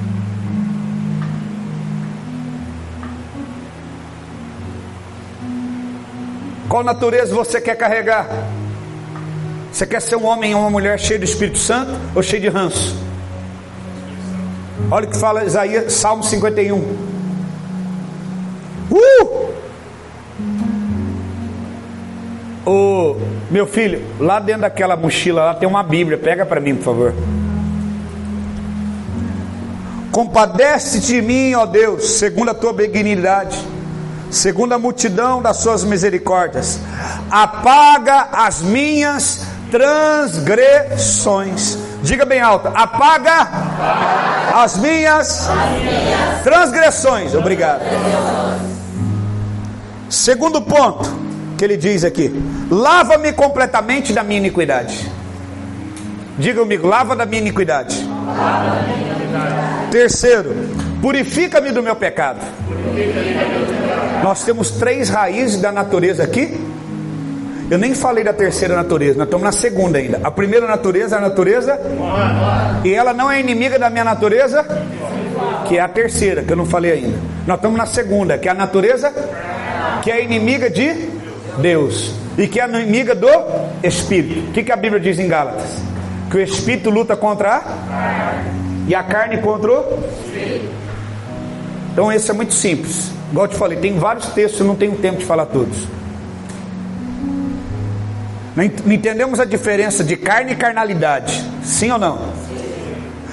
[SPEAKER 1] Qual natureza você quer carregar? Você quer ser um homem ou uma mulher cheio do Espírito Santo ou cheio de ranço? Olha o que fala Isaías, Salmo 51. Uh! O meu filho, lá dentro daquela mochila lá tem uma Bíblia, pega para mim, por favor. Compadece de mim, ó Deus, segundo a tua benignidade segundo a multidão das suas misericórdias, apaga as minhas transgressões. Diga bem alto: apaga, as, minhas transgressões. Obrigado. Segundo ponto que ele diz aqui: lava-me completamente da minha iniquidade. Diga comigo: lava da minha iniquidade. Terceiro, purifica-me do meu pecado. Nós temos três raízes da natureza aqui. Eu nem falei da terceira natureza, nós estamos na segunda ainda. A primeira natureza é a natureza, e ela não é inimiga da minha natureza, que é a terceira, que eu não falei ainda. Nós estamos na segunda, que é a natureza, que é inimiga de Deus, e que é inimiga do Espírito. O que, que a Bíblia diz em Gálatas? Que o Espírito luta contra a e a carne contra o Então esse é muito simples. Igual eu te falei, tem vários textos, eu não tenho tempo de falar todos. Não entendemos a diferença de carne e carnalidade, sim ou não?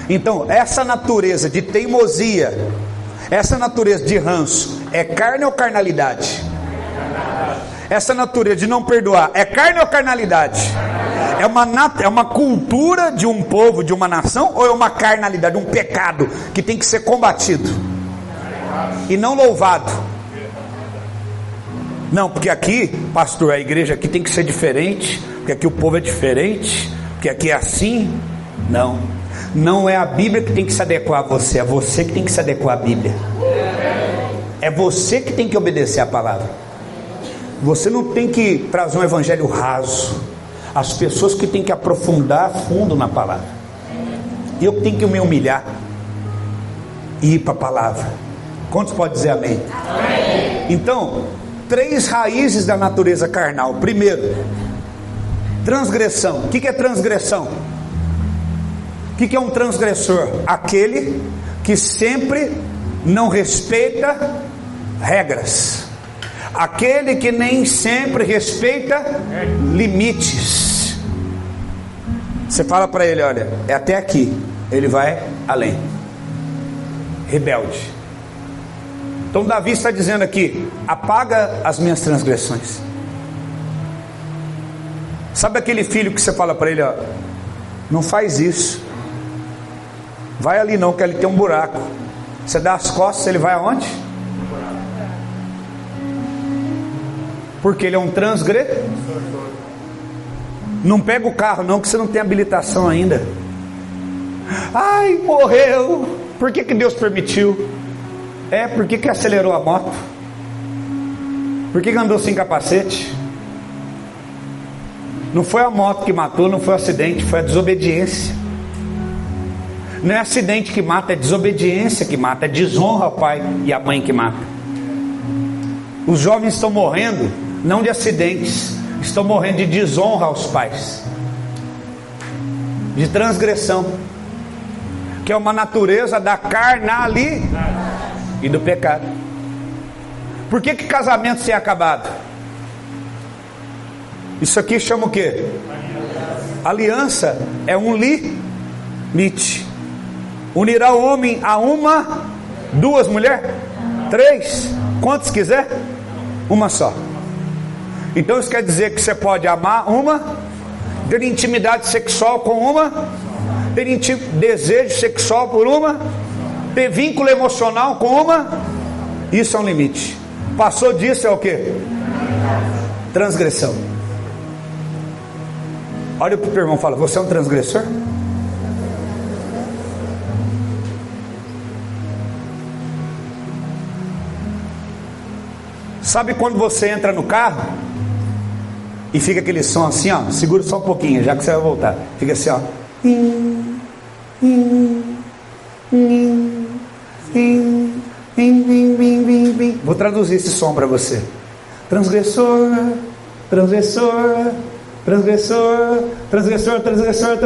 [SPEAKER 1] Então, essa natureza de teimosia, essa natureza de ranço, é carne ou carnalidade? Essa natureza de não perdoar, é carne ou carnalidade? É uma, é uma cultura de um povo, de uma nação, ou é uma carnalidade, um pecado que tem que ser combatido e não louvado? Não, porque aqui, pastor, a igreja aqui tem que ser diferente, porque aqui o povo é diferente, porque aqui é assim. Não, não é a Bíblia que tem que se adequar a você, é você que tem que se adequar à Bíblia. É você que tem que obedecer a palavra. Você não tem que trazer um evangelho raso as pessoas que têm que aprofundar fundo na palavra. Eu tenho que me humilhar e ir para a palavra. Quantos pode dizer amém? amém? Então, três raízes da natureza carnal. Primeiro, transgressão. O que é transgressão? O que é um transgressor? Aquele que sempre não respeita regras aquele que nem sempre respeita limites. Você fala para ele: olha, é até aqui, ele vai além. Rebelde. Então, Davi está dizendo aqui: apaga as minhas transgressões. Sabe aquele filho que você fala para ele: ó, não faz isso, vai ali não, que ele tem um buraco. Você dá as costas, ele vai aonde? Porque ele é um transgressor. Não pega o carro não, que você não tem habilitação ainda. Ai, morreu. Por que, que Deus permitiu? É, por que, que acelerou a moto? Por que, que andou sem capacete? Não foi a moto que matou, não foi o acidente, foi a desobediência. Não é acidente que mata, é desobediência que mata, é desonra ao pai e à mãe que mata. Os jovens estão morrendo não de acidentes, estão morrendo de desonra aos pais, de transgressão, que é uma natureza da carnalidade e do pecado. Por que, que casamento tem acabado? Isso aqui chama o que? Aliança é um limite. Unirá o homem a uma, duas mulheres, três, quantos quiser, uma só. Então isso quer dizer que você pode amar uma, ter intimidade sexual com uma, ter desejo sexual por uma, ter vínculo emocional com uma. Isso é um limite. Passou disso é o que? Transgressão. Olha para o irmão e fala: Você é um transgressor? Sabe quando você entra no carro? E fica aquele som assim, ó. Segura só um pouquinho, já que você vai voltar. Fica assim, ó. Vou traduzir esse som para você. Transgressor, transgressor, transgressor, transgressor, transgressor,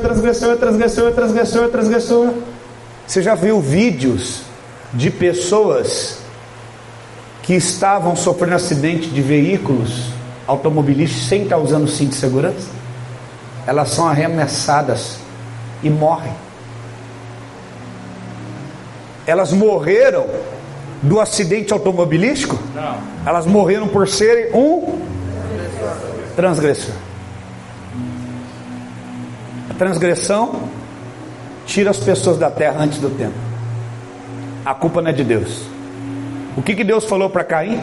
[SPEAKER 1] transgressor, transgressor, transgressor, transgressor. Você já viu vídeos de pessoas que estavam sofrendo acidente de veículos automobilistas sem estar usando cinto de segurança, elas são arremessadas e morrem. Elas morreram do acidente automobilístico? Não. Elas morreram por serem um transgressor. A transgressão tira as pessoas da terra antes do tempo. A culpa não é de Deus. O que, que Deus falou para Caim?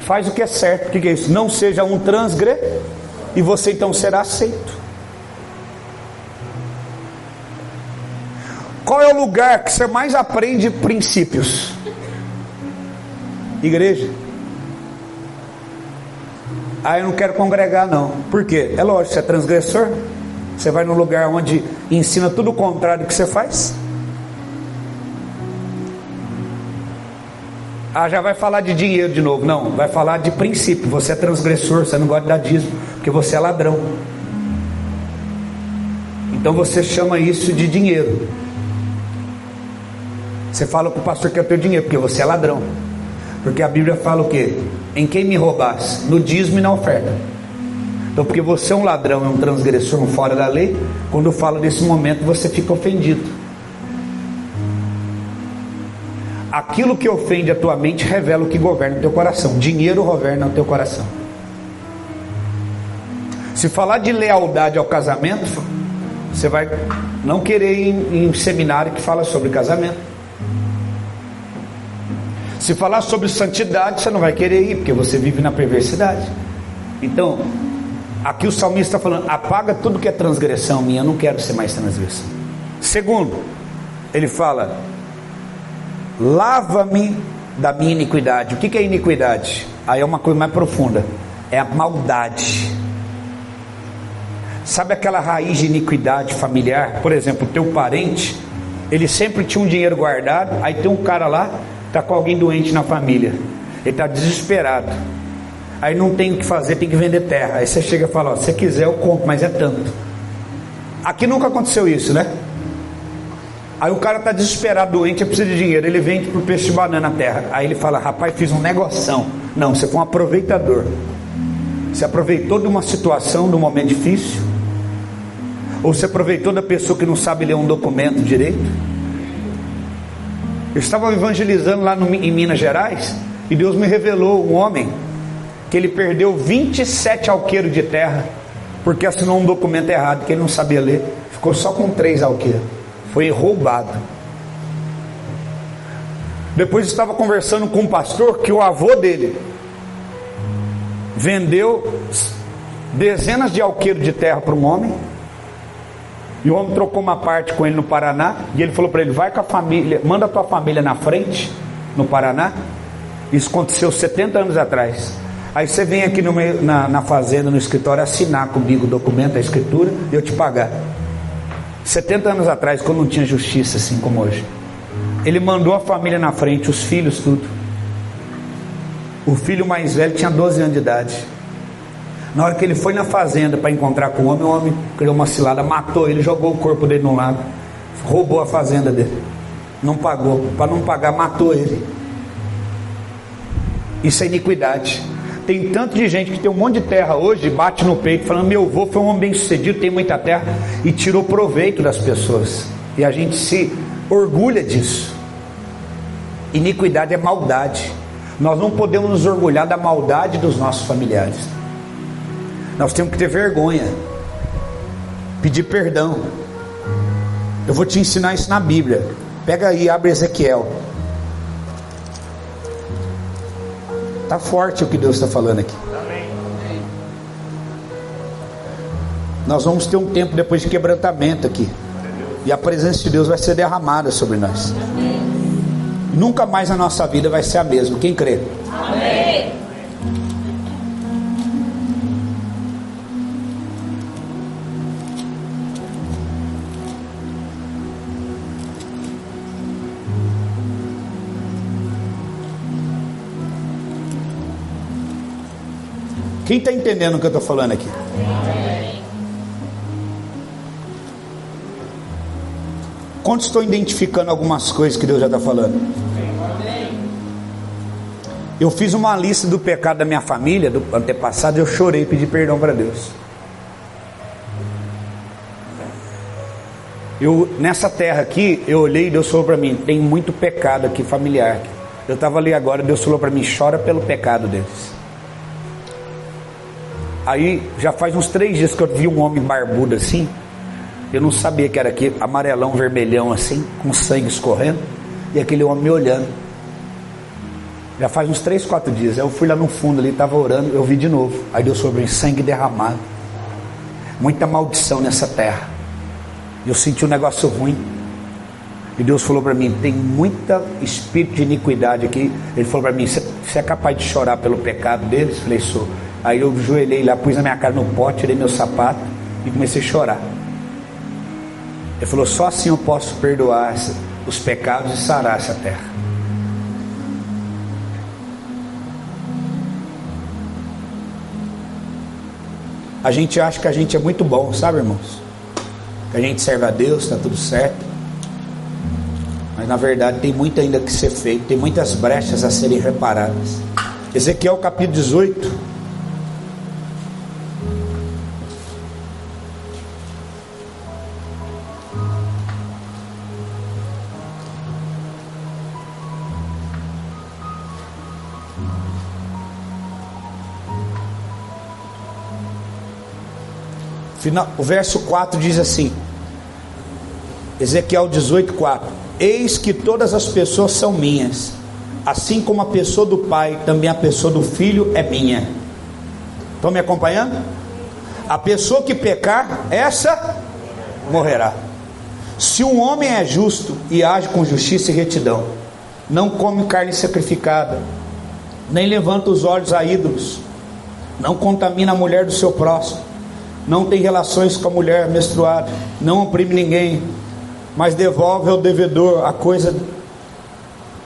[SPEAKER 1] Faz o que é certo. O que é isso? Não seja um transgressor e você então será aceito. Qual é o lugar que você mais aprende princípios? Igreja. Ah, eu não quero congregar, não. Por quê? É lógico, você é transgressor. Você vai num lugar onde ensina tudo o contrário do que você faz. Ah, já vai falar de dinheiro de novo. Não, vai falar de princípio. Você é transgressor, você não gosta de dar dízimo, porque você é ladrão. Então você chama isso de dinheiro. Você fala para o pastor que é teu dinheiro, porque você é ladrão. Porque a Bíblia fala o quê? Em quem me roubasse? No dízimo e na oferta. Então, porque você é um ladrão, é um transgressor, um fora da lei, quando fala desse momento, você fica ofendido. Aquilo que ofende a tua mente revela o que governa o teu coração. Dinheiro governa o teu coração. Se falar de lealdade ao casamento, você vai não querer ir em, em seminário que fala sobre casamento. Se falar sobre santidade, você não vai querer ir, porque você vive na perversidade. Então, aqui o salmista está falando: apaga tudo que é transgressão minha, eu não quero ser mais transgressão. Segundo, ele fala: lava-me da minha iniquidade. O que é iniquidade? Aí é uma coisa mais profunda: é a maldade. Sabe aquela raiz de iniquidade familiar? Por exemplo, o teu parente, ele sempre tinha um dinheiro guardado, aí tem um cara lá, está com alguém doente na família, ele está desesperado. Aí não tem o que fazer, tem que vender terra. Aí você chega e fala: ó, se quiser eu compro, mas é tanto. Aqui nunca aconteceu isso, né? Aí o cara está desesperado, doente, precisa de dinheiro. Ele vende para o peixe banana na terra. Aí ele fala: rapaz, fiz um negoção. Não, você foi um aproveitador. Você aproveitou de uma situação, de um momento difícil ou se aproveitou da pessoa que não sabe ler um documento direito? Eu estava evangelizando lá no, em Minas Gerais e Deus me revelou um homem que ele perdeu 27 alqueiros de terra porque assinou um documento errado que ele não sabia ler. Ficou só com três alqueiros. Foi roubado. Depois estava conversando com um pastor que o avô dele vendeu dezenas de alqueiros de terra para um homem e o homem trocou uma parte com ele no Paraná. E ele falou para ele: vai com a família, manda a tua família na frente, no Paraná. Isso aconteceu 70 anos atrás. Aí você vem aqui no meio, na, na fazenda, no escritório, assinar comigo o documento, a escritura, e eu te pagar. 70 anos atrás, quando não tinha justiça assim como hoje. Ele mandou a família na frente, os filhos, tudo. O filho mais velho tinha 12 anos de idade. Na hora que ele foi na fazenda para encontrar com o homem, o homem criou uma cilada, matou ele, jogou o corpo dele no lago, roubou a fazenda dele. Não pagou, para não pagar, matou ele. Isso é iniquidade. Tem tanto de gente que tem um monte de terra hoje, bate no peito, falando: Meu avô foi um homem bem sucedido, tem muita terra, e tirou proveito das pessoas. E a gente se orgulha disso. Iniquidade é maldade. Nós não podemos nos orgulhar da maldade dos nossos familiares. Nós temos que ter vergonha, pedir perdão. Eu vou te ensinar isso na Bíblia. Pega aí, abre Ezequiel. Tá forte o que Deus está falando aqui. Nós vamos ter um tempo depois de quebrantamento aqui. E a presença de Deus vai ser derramada sobre nós. Nunca mais a nossa vida vai ser a mesma. Quem crê? Amém. Quem está entendendo o que eu estou falando aqui? Quantos estão identificando algumas coisas que Deus já está falando? Eu fiz uma lista do pecado da minha família, do antepassado, eu chorei e pedi perdão para Deus. Eu, nessa terra aqui, eu olhei e Deus falou para mim: tem muito pecado aqui familiar. Eu estava ali agora, Deus falou para mim: chora pelo pecado deles. Aí já faz uns três dias que eu vi um homem barbudo assim. Eu não sabia que era aqui, amarelão, vermelhão assim, com sangue escorrendo. E aquele homem me olhando. Já faz uns três, quatro dias. Aí eu fui lá no fundo ali, estava orando, eu vi de novo. Aí Deus sobre sangue derramado. Muita maldição nessa terra. Eu senti um negócio ruim. E Deus falou para mim: tem muita espírito de iniquidade aqui. Ele falou para mim: você é capaz de chorar pelo pecado deles? Eu falei: sou. Aí eu joelhei lá, pus a minha cara no pote, tirei meu sapato e comecei a chorar. Ele falou: só assim eu posso perdoar os pecados e sarar essa terra. A gente acha que a gente é muito bom, sabe, irmãos? Que a gente serve a Deus, está tudo certo. Mas na verdade tem muito ainda que ser feito, tem muitas brechas a serem reparadas. Ezequiel capítulo 18. O verso 4 diz assim: Ezequiel 18, 4: Eis que todas as pessoas são minhas, assim como a pessoa do pai, também a pessoa do filho é minha. Estão me acompanhando? A pessoa que pecar, essa morrerá. Se um homem é justo e age com justiça e retidão, não come carne sacrificada, nem levanta os olhos a ídolos, não contamina a mulher do seu próximo, não tem relações com a mulher menstruada, não oprime ninguém, mas devolve ao devedor a coisa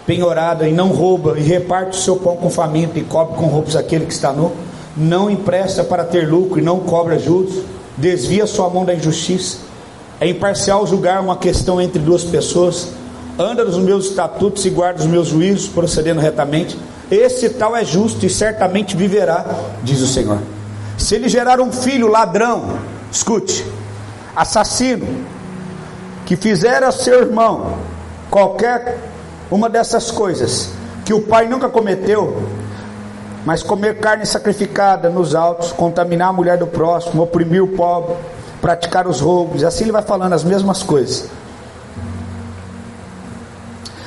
[SPEAKER 1] penhorada e não rouba, e reparte o seu pão com faminto e cobre com roupas aquele que está nu, não empresta para ter lucro e não cobra juros, desvia sua mão da injustiça, é imparcial julgar uma questão entre duas pessoas, anda nos meus estatutos e guarda os meus juízos, procedendo retamente, esse tal é justo e certamente viverá, diz o Senhor. Se ele gerar um filho ladrão, escute, assassino, que fizer a seu irmão qualquer uma dessas coisas que o pai nunca cometeu, mas comer carne sacrificada nos altos, contaminar a mulher do próximo, oprimir o pobre, praticar os roubos, assim ele vai falando as mesmas coisas.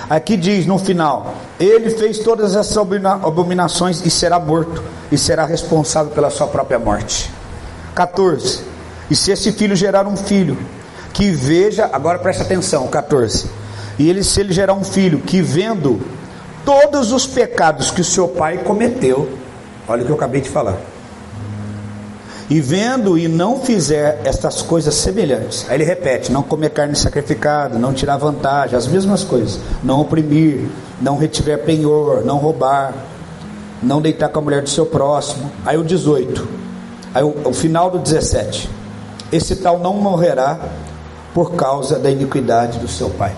[SPEAKER 1] Aqui diz no final: Ele fez todas essas abominações e será morto, e será responsável pela sua própria morte. 14. E se esse filho gerar um filho, que veja, agora presta atenção, 14. E ele, se ele gerar um filho que vendo todos os pecados que o seu pai cometeu, olha o que eu acabei de falar e vendo e não fizer estas coisas semelhantes, aí ele repete: não comer carne sacrificada, não tirar vantagem, as mesmas coisas, não oprimir, não retiver penhor, não roubar, não deitar com a mulher do seu próximo. Aí o 18, aí o, o final do 17: esse tal não morrerá por causa da iniquidade do seu pai.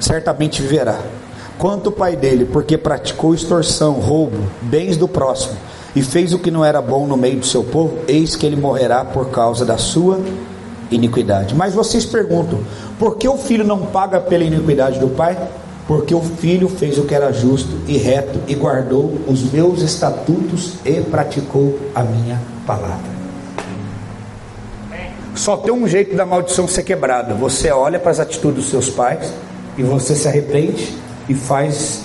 [SPEAKER 1] Certamente viverá quanto o pai dele, porque praticou extorsão, roubo, bens do próximo, e fez o que não era bom no meio do seu povo, eis que ele morrerá por causa da sua iniquidade. Mas vocês perguntam: por que o filho não paga pela iniquidade do pai? Porque o filho fez o que era justo e reto e guardou os meus estatutos e praticou a minha palavra. Só tem um jeito da maldição ser quebrada. Você olha para as atitudes dos seus pais e você se arrepende e faz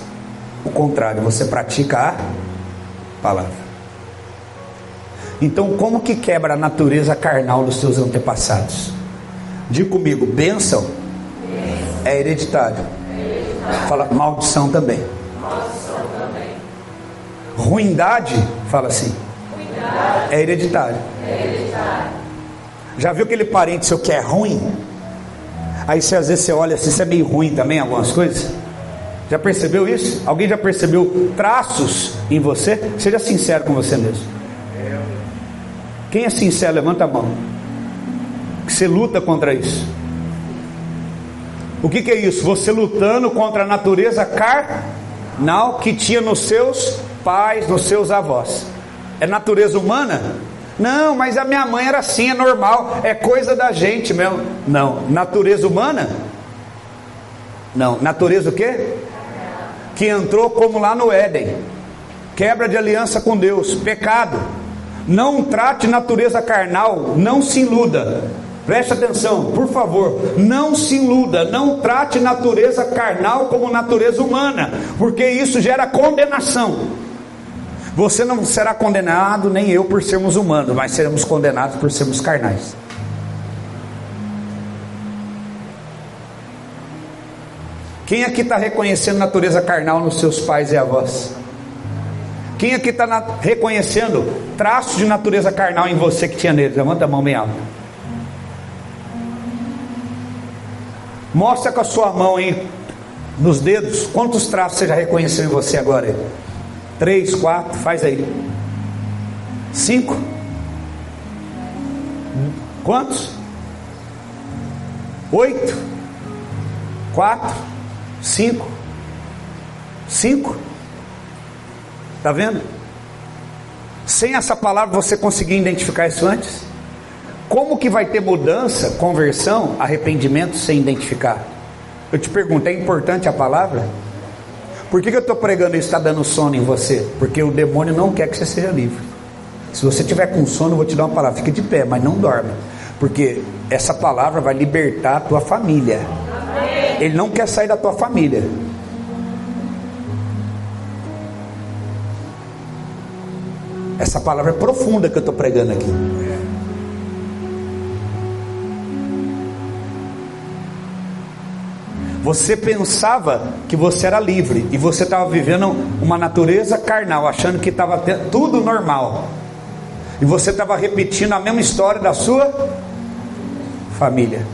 [SPEAKER 1] o contrário, você pratica a palavra. Então, como que quebra a natureza carnal dos seus antepassados? Diga comigo, bênção é hereditário. Fala maldição também. Ruindade, fala assim. É hereditário. Já viu aquele parente seu que é ruim? Aí você às vezes você olha assim, você é meio ruim também algumas coisas. Já percebeu isso? Alguém já percebeu traços em você? Seja sincero com você mesmo. Quem é sincero, levanta a mão. Você luta contra isso. O que, que é isso? Você lutando contra a natureza carnal que tinha nos seus pais, nos seus avós. É natureza humana? Não, mas a minha mãe era assim, é normal, é coisa da gente mesmo. Não, natureza humana? Não, natureza o quê? Que entrou como lá no Éden. Quebra de aliança com Deus, pecado. Não trate natureza carnal, não se iluda. Preste atenção, por favor, não se iluda, não trate natureza carnal como natureza humana, porque isso gera condenação. Você não será condenado, nem eu, por sermos humanos, mas seremos condenados por sermos carnais. Quem aqui está reconhecendo natureza carnal nos seus pais e avós? Quem aqui está reconhecendo traços de natureza carnal em você que tinha neles? Levanta a mão bem alta. Mostra com a sua mão aí, nos dedos, quantos traços você já reconheceu em você agora? Aí? Três, quatro, faz aí. Cinco? Quantos? Oito? Quatro? Cinco? Cinco? Está vendo? Sem essa palavra você conseguir identificar isso antes? Como que vai ter mudança, conversão, arrependimento sem identificar? Eu te pergunto, é importante a palavra? Por que, que eu estou pregando isso está dando sono em você? Porque o demônio não quer que você seja livre. Se você tiver com sono, eu vou te dar uma palavra, fica de pé, mas não dorme. Porque essa palavra vai libertar a tua família. Ele não quer sair da tua família. Essa palavra é profunda que eu estou pregando aqui. Você pensava que você era livre e você estava vivendo uma natureza carnal, achando que estava tudo normal. E você estava repetindo a mesma história da sua família,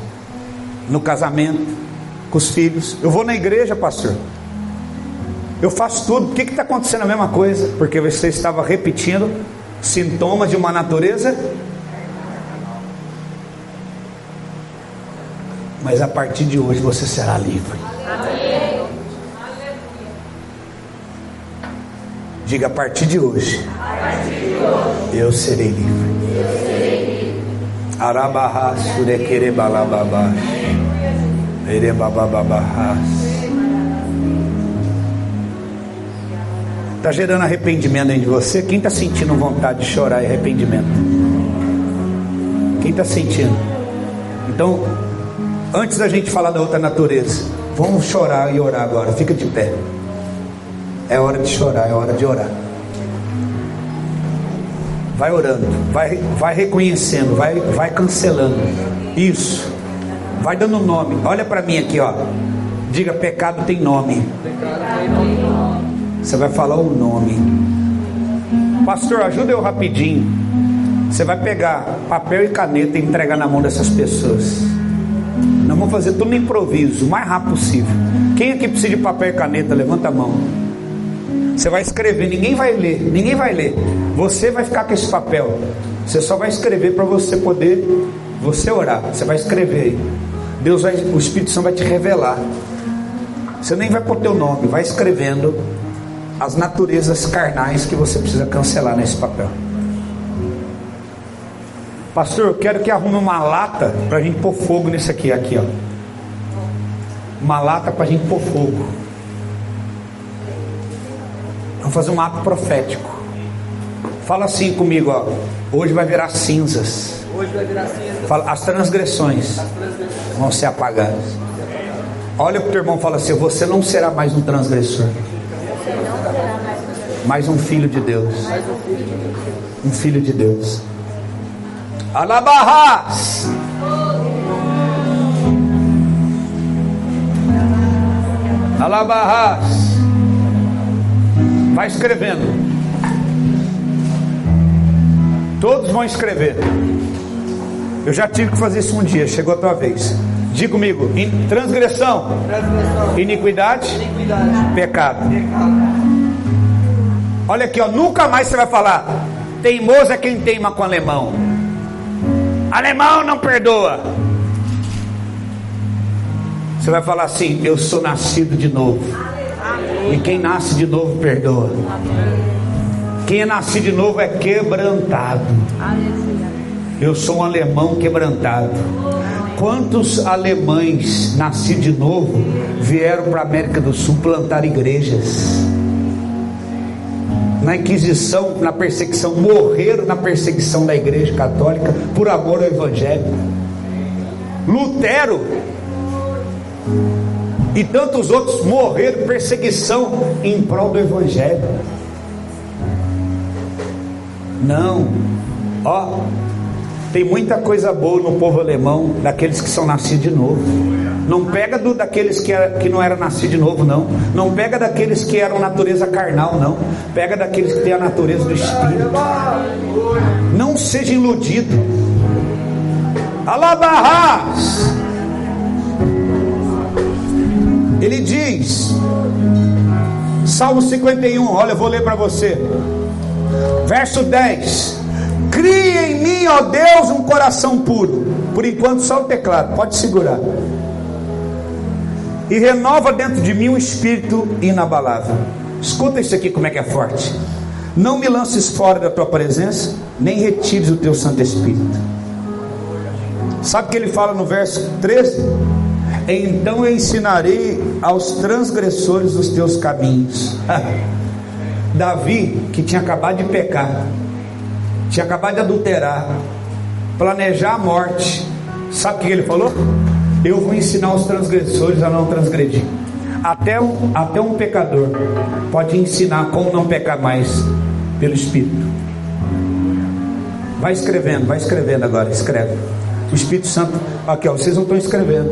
[SPEAKER 1] no casamento, com os filhos. Eu vou na igreja, pastor. Eu faço tudo. Por que está acontecendo a mesma coisa? Porque você estava repetindo sintomas de uma natureza Mas a partir de hoje você será livre. Diga a partir de hoje. Eu serei livre. Arabarra surekere balababa. Está gerando arrependimento dentro de você? Quem está sentindo vontade de chorar e arrependimento? Quem está sentindo? Então, Antes da gente falar da outra natureza, vamos chorar e orar agora. Fica de pé. É hora de chorar, é hora de orar. Vai orando, vai, vai reconhecendo, vai, vai cancelando. Isso. Vai dando nome. Olha para mim aqui, ó. Diga: pecado tem nome. Você vai falar o nome. Pastor, ajuda eu rapidinho. Você vai pegar papel e caneta e entregar na mão dessas pessoas. Nós vamos fazer tudo no improviso, o mais rápido possível. Quem aqui precisa de papel e caneta? Levanta a mão. Você vai escrever, ninguém vai ler, ninguém vai ler. Você vai ficar com esse papel. Você só vai escrever para você poder você orar. Você vai escrever aí. Deus vai, o Espírito Santo vai te revelar. Você nem vai pôr teu nome, vai escrevendo as naturezas carnais que você precisa cancelar nesse papel. Pastor, eu quero que arrume uma lata para a gente pôr fogo nesse aqui, aqui, ó. Uma lata para a gente pôr fogo. Vamos fazer um ato profético. Fala assim comigo, ó. Hoje vai virar cinzas. Hoje vai virar cinzas. Fala, as transgressões, as transgressões. Vão ser apagadas. Olha para o teu irmão fala assim: você não será mais um transgressor. Mais um filho de Deus. Um filho de Deus. Alabarras. Alabarras. Vai escrevendo. Todos vão escrever. Eu já tive que fazer isso um dia, chegou a tua vez. Diga comigo: transgressão, transgressão. Iniquidade, iniquidade, pecado. pecado. Olha aqui, ó, nunca mais você vai falar. Teimoso é quem teima com alemão. Alemão não perdoa. Você vai falar assim: Eu sou nascido de novo. E quem nasce de novo perdoa. Quem é nascido de novo é quebrantado. Eu sou um alemão quebrantado. Quantos alemães nascidos de novo vieram para a América do Sul plantar igrejas? na Inquisição, na perseguição, morreram na perseguição da Igreja Católica por amor ao Evangelho. Lutero e tantos outros morreram perseguição em prol do Evangelho. Não, ó, Tem muita coisa boa no povo alemão, daqueles que são nascidos de novo. Não pega do, daqueles que, era, que não eram nascidos de novo, não. Não pega daqueles que eram natureza carnal, não. Pega daqueles que têm a natureza do Espírito. Não seja iludido. Alabarras. Ele diz, Salmo 51, olha, eu vou ler para você. Verso 10: Cria em mim, ó Deus, um coração puro. Por enquanto, só o teclado, pode segurar. E renova dentro de mim um espírito inabalável. Escuta isso aqui, como é que é forte. Não me lances fora da tua presença, nem retires o teu Santo Espírito. Sabe o que ele fala no verso 13? Então eu ensinarei aos transgressores os teus caminhos. <laughs> Davi, que tinha acabado de pecar, tinha acabado de adulterar, planejar a morte, sabe o que ele falou? Eu vou ensinar os transgressores a não transgredir. Até um, até um pecador pode ensinar como não pecar mais pelo Espírito. Vai escrevendo, vai escrevendo agora, escreve. O Espírito Santo, aqui ó, vocês não estão escrevendo.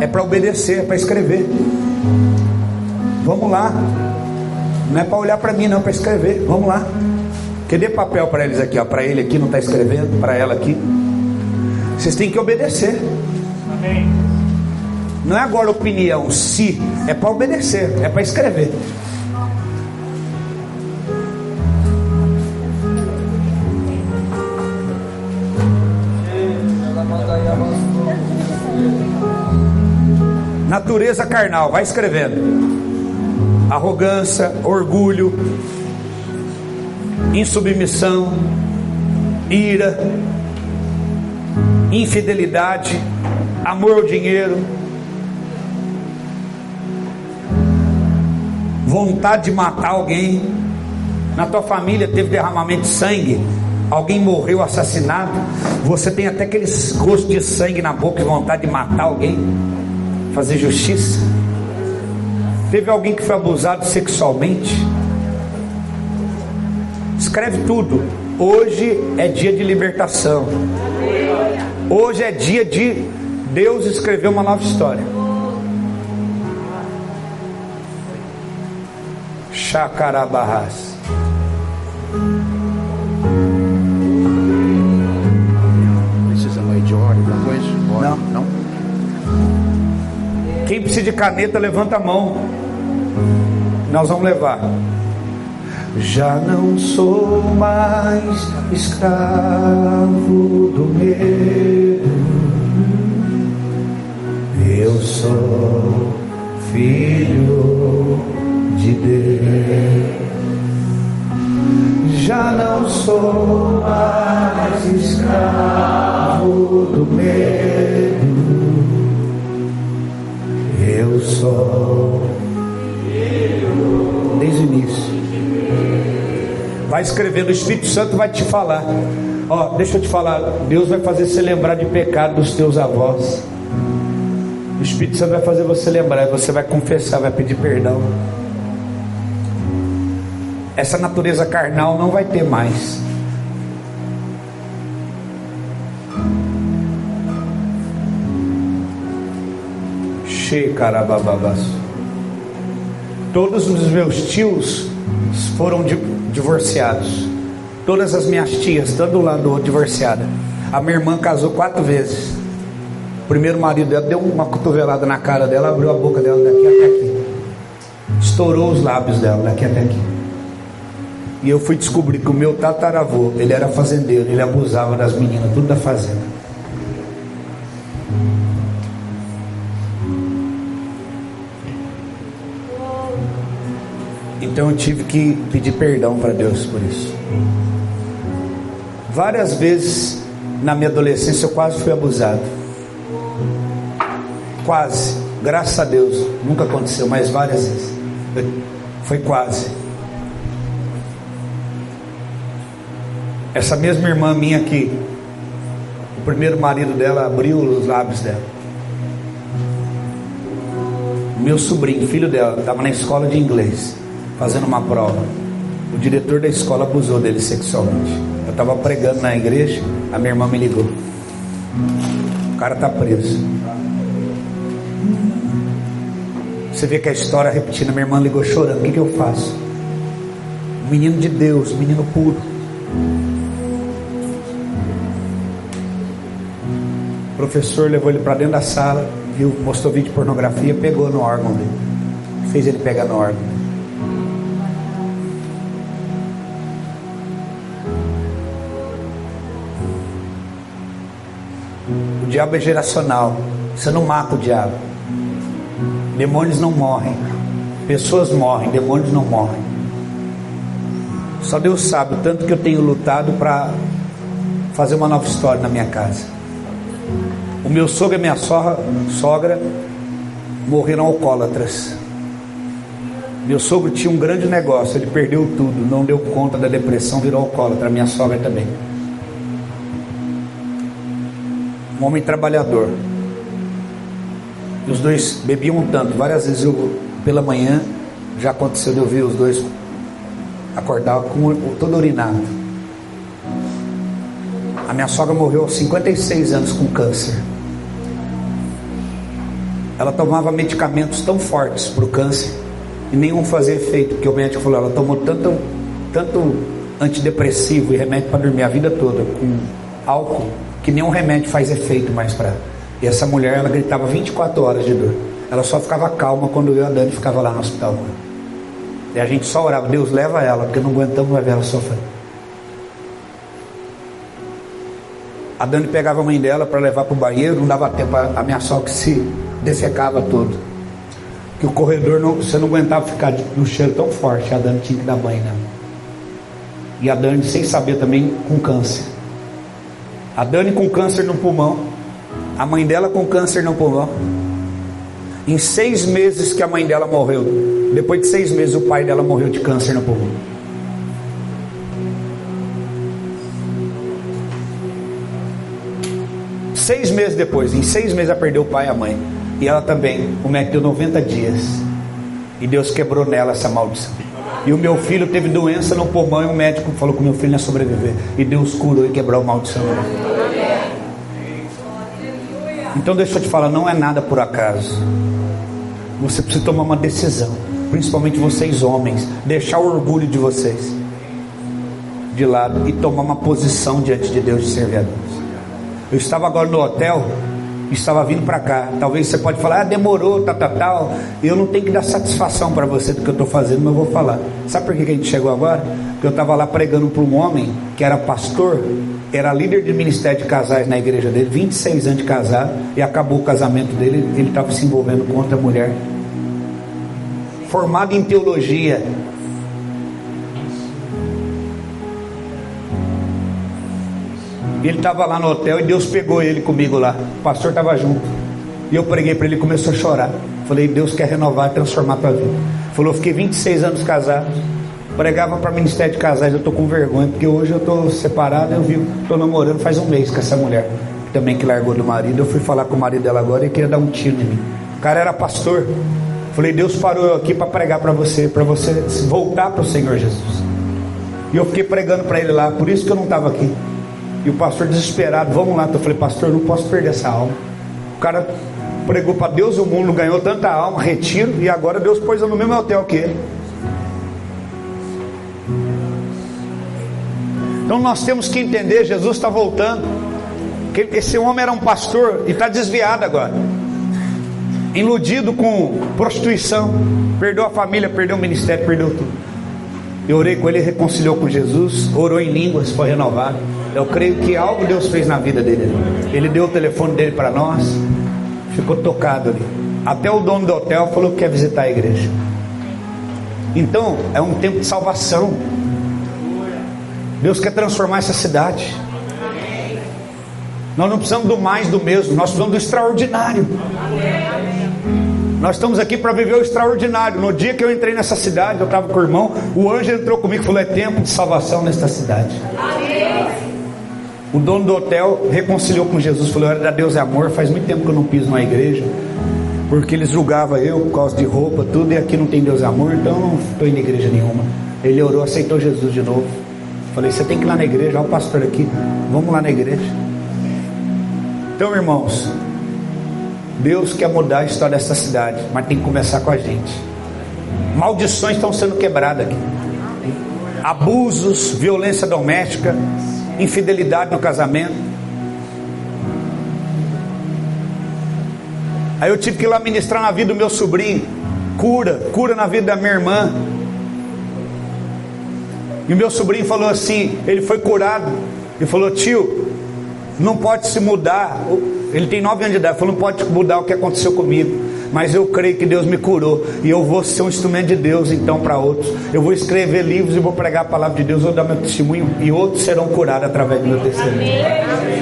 [SPEAKER 1] É para obedecer, é para escrever. Vamos lá. Não é para olhar para mim, não, é para escrever. Vamos lá. Que dê papel para eles aqui, ó. Para ele aqui não está escrevendo, para ela aqui. Vocês têm que obedecer. Amém. Não é agora opinião, se, é para obedecer, é para escrever. Natureza carnal, vai escrevendo. Arrogância, orgulho, insubmissão, ira, infidelidade, amor ao dinheiro, vontade de matar alguém. Na tua família teve derramamento de sangue, alguém morreu assassinado, você tem até aquele gosto de sangue na boca e vontade de matar alguém, fazer justiça. Teve alguém que foi abusado sexualmente. Escreve tudo. Hoje é dia de libertação. Hoje é dia de Deus escrever uma nova história. Chacarabarras.
[SPEAKER 2] Precisa mais de hora, alguma coisa?
[SPEAKER 1] Não. Não? Quem precisa de caneta, levanta a mão. Nós vamos levar. Já não sou mais escravo do medo. Eu sou filho de Deus. Já não sou mais escravo do medo. Eu sou desde o início. Vai escrevendo, o Espírito Santo vai te falar. Ó, deixa eu te falar, Deus vai fazer você lembrar de pecado dos teus avós. O Espírito Santo vai fazer você lembrar, você vai confessar, vai pedir perdão. Essa natureza carnal não vai ter mais. Shekarabababas. Todos os meus tios foram divorciados. Todas as minhas tias, tanto um lado do outro, divorciada. A minha irmã casou quatro vezes. O primeiro marido dela deu uma cotovelada na cara dela, abriu a boca dela daqui até aqui. Estourou os lábios dela daqui até aqui. E eu fui descobrir que o meu tataravô, ele era fazendeiro, ele abusava das meninas, tudo da fazenda. Então eu tive que pedir perdão para Deus por isso. Várias vezes na minha adolescência eu quase fui abusado. Quase, graças a Deus, nunca aconteceu, mas várias vezes. <laughs> Foi quase. Essa mesma irmã minha aqui, o primeiro marido dela abriu os lábios dela. Meu sobrinho, filho dela, estava na escola de inglês fazendo uma prova. O diretor da escola abusou dele sexualmente. Eu estava pregando na igreja, a minha irmã me ligou. O cara está preso. Você vê que a história repetindo, minha irmã ligou chorando. O que, que eu faço? Menino de Deus, menino puro. O professor levou ele para dentro da sala, viu, mostrou vídeo de pornografia, pegou no órgão dele. Fez ele pegar no órgão. Diabo é geracional. Você não mata o diabo. Demônios não morrem. Pessoas morrem, demônios não morrem. Só Deus sabe o tanto que eu tenho lutado para fazer uma nova história na minha casa. O meu sogro e minha sogra, sogra morreram alcoólatras. Meu sogro tinha um grande negócio, ele perdeu tudo, não deu conta da depressão, virou alcoólatra. Minha sogra também. Um homem trabalhador. E os dois bebiam tanto. Várias vezes eu, pela manhã, já aconteceu de eu ver os dois acordar com todo urinado. A minha sogra morreu aos 56 anos com câncer. Ela tomava medicamentos tão fortes para o câncer e nenhum fazia efeito, porque o médico falou, ela tomou tanto, tanto antidepressivo e remédio para dormir a vida toda com álcool, que nenhum remédio faz efeito mais para ela. E essa mulher, ela gritava 24 horas de dor. Ela só ficava calma quando eu e a Dani ficava lá no hospital. E a gente só orava, Deus leva ela, porque não aguentamos mais ver ela sofrer. A Dani pegava a mãe dela para levar para o banheiro, não dava tempo, a minha sogra se dessecava todo. Que o corredor, não, você não aguentava ficar no cheiro tão forte, a Dani tinha que dar banho nela. E a Dani, sem saber também, com câncer. A Dani com câncer no pulmão, a mãe dela com câncer no pulmão. Em seis meses que a mãe dela morreu, depois de seis meses o pai dela morreu de câncer no pulmão. Seis meses depois, em seis meses ela perdeu o pai e a mãe. E ela também, o médico deu 90 dias. E Deus quebrou nela essa maldição. E o meu filho teve doença no pulmão e o médico falou que o meu filho ia sobreviver. E Deus curou e quebrou a maldição. Então deixa eu te falar, não é nada por acaso. Você precisa tomar uma decisão, principalmente vocês homens, deixar o orgulho de vocês de lado e tomar uma posição diante de Deus de servir a Deus. Eu estava agora no hotel, estava vindo para cá. Talvez você pode falar, ah, demorou, tal, tal, tal. Eu não tenho que dar satisfação para você do que eu estou fazendo, mas eu vou falar. Sabe por que a gente chegou agora? Porque eu estava lá pregando para um homem que era pastor, era líder de ministério de casais na igreja dele, 26 anos de casado, e acabou o casamento dele, ele estava se envolvendo com outra mulher. Formado em teologia, ele estava lá no hotel e Deus pegou ele comigo lá. O pastor estava junto. E eu preguei para ele e começou a chorar. Falei, Deus quer renovar transformar a tua vida. Falou, fiquei 26 anos casado. Pregava para Ministério de Casais, eu estou com vergonha, porque hoje eu estou separado, eu vivo, estou namorando faz um mês com essa mulher, também que largou do marido. Eu fui falar com o marido dela agora e queria dar um tiro em mim. O cara era pastor. Falei, Deus parou eu aqui para pregar para você, para você voltar para o Senhor Jesus. E eu fiquei pregando para ele lá, por isso que eu não estava aqui. E o pastor desesperado, vamos lá. Eu falei, pastor, não posso perder essa alma. O cara pregou para Deus o mundo, ganhou tanta alma, retiro, e agora Deus pôs eu no mesmo hotel que ele. Então nós temos que entender, Jesus está voltando. Esse homem era um pastor e está desviado agora. Iludido com prostituição. Perdeu a família, perdeu o ministério, perdeu tudo. Eu orei com ele, reconciliou com Jesus, orou em línguas, foi renovado. Eu creio que algo Deus fez na vida dele. Ele deu o telefone dele para nós, ficou tocado ali. Até o dono do hotel falou que quer visitar a igreja. Então, é um tempo de salvação. Deus quer transformar essa cidade. Nós não precisamos do mais do mesmo, nós precisamos do extraordinário. Nós estamos aqui para viver o extraordinário. No dia que eu entrei nessa cidade, eu estava com o irmão, o anjo entrou comigo e falou: É tempo de salvação nesta cidade. O dono do hotel reconciliou com Jesus, falou: Era Deus é amor. Faz muito tempo que eu não piso numa igreja, porque eles julgavam eu por causa de roupa, tudo, e aqui não tem Deus é amor, então não estou indo em igreja nenhuma. Ele orou, aceitou Jesus de novo. Falei, você tem que ir lá na igreja, olha o pastor aqui, vamos lá na igreja. Então, irmãos, Deus quer mudar a história dessa cidade, mas tem que começar com a gente. Maldições estão sendo quebradas aqui. Abusos, violência doméstica, infidelidade no casamento. Aí eu tive que ir lá ministrar na vida do meu sobrinho. Cura, cura na vida da minha irmã. E o meu sobrinho falou assim: ele foi curado. E falou: tio, não pode se mudar. Ele tem nove anos de idade. Falou: não pode mudar o que aconteceu comigo. Mas eu creio que Deus me curou. E eu vou ser um instrumento de Deus então para outros. Eu vou escrever livros e vou pregar a palavra de Deus. Vou dar meu testemunho. E outros serão curados através do meu testemunho.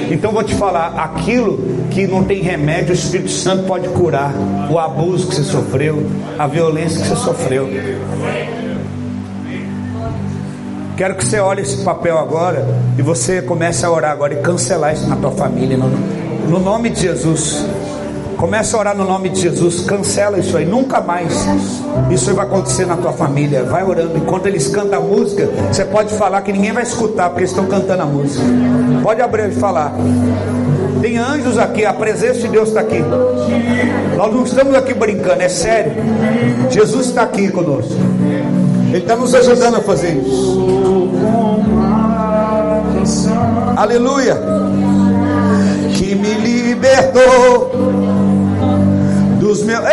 [SPEAKER 1] Então vou te falar: aquilo que não tem remédio, o Espírito Santo pode curar. O abuso que você sofreu, a violência que você sofreu. Quero que você olhe esse papel agora e você comece a orar agora e cancelar isso na tua família, no, no nome de Jesus. Comece a orar no nome de Jesus, cancela isso aí, nunca mais isso vai acontecer na tua família. Vai orando, enquanto eles cantam a música, você pode falar que ninguém vai escutar, porque eles estão cantando a música. Pode abrir e falar. Tem anjos aqui, a presença de Deus está aqui. Nós não estamos aqui brincando, é sério. Jesus está aqui conosco. Ele está nos ajudando a fazer isso. Aleluia. Que me libertou dos meus.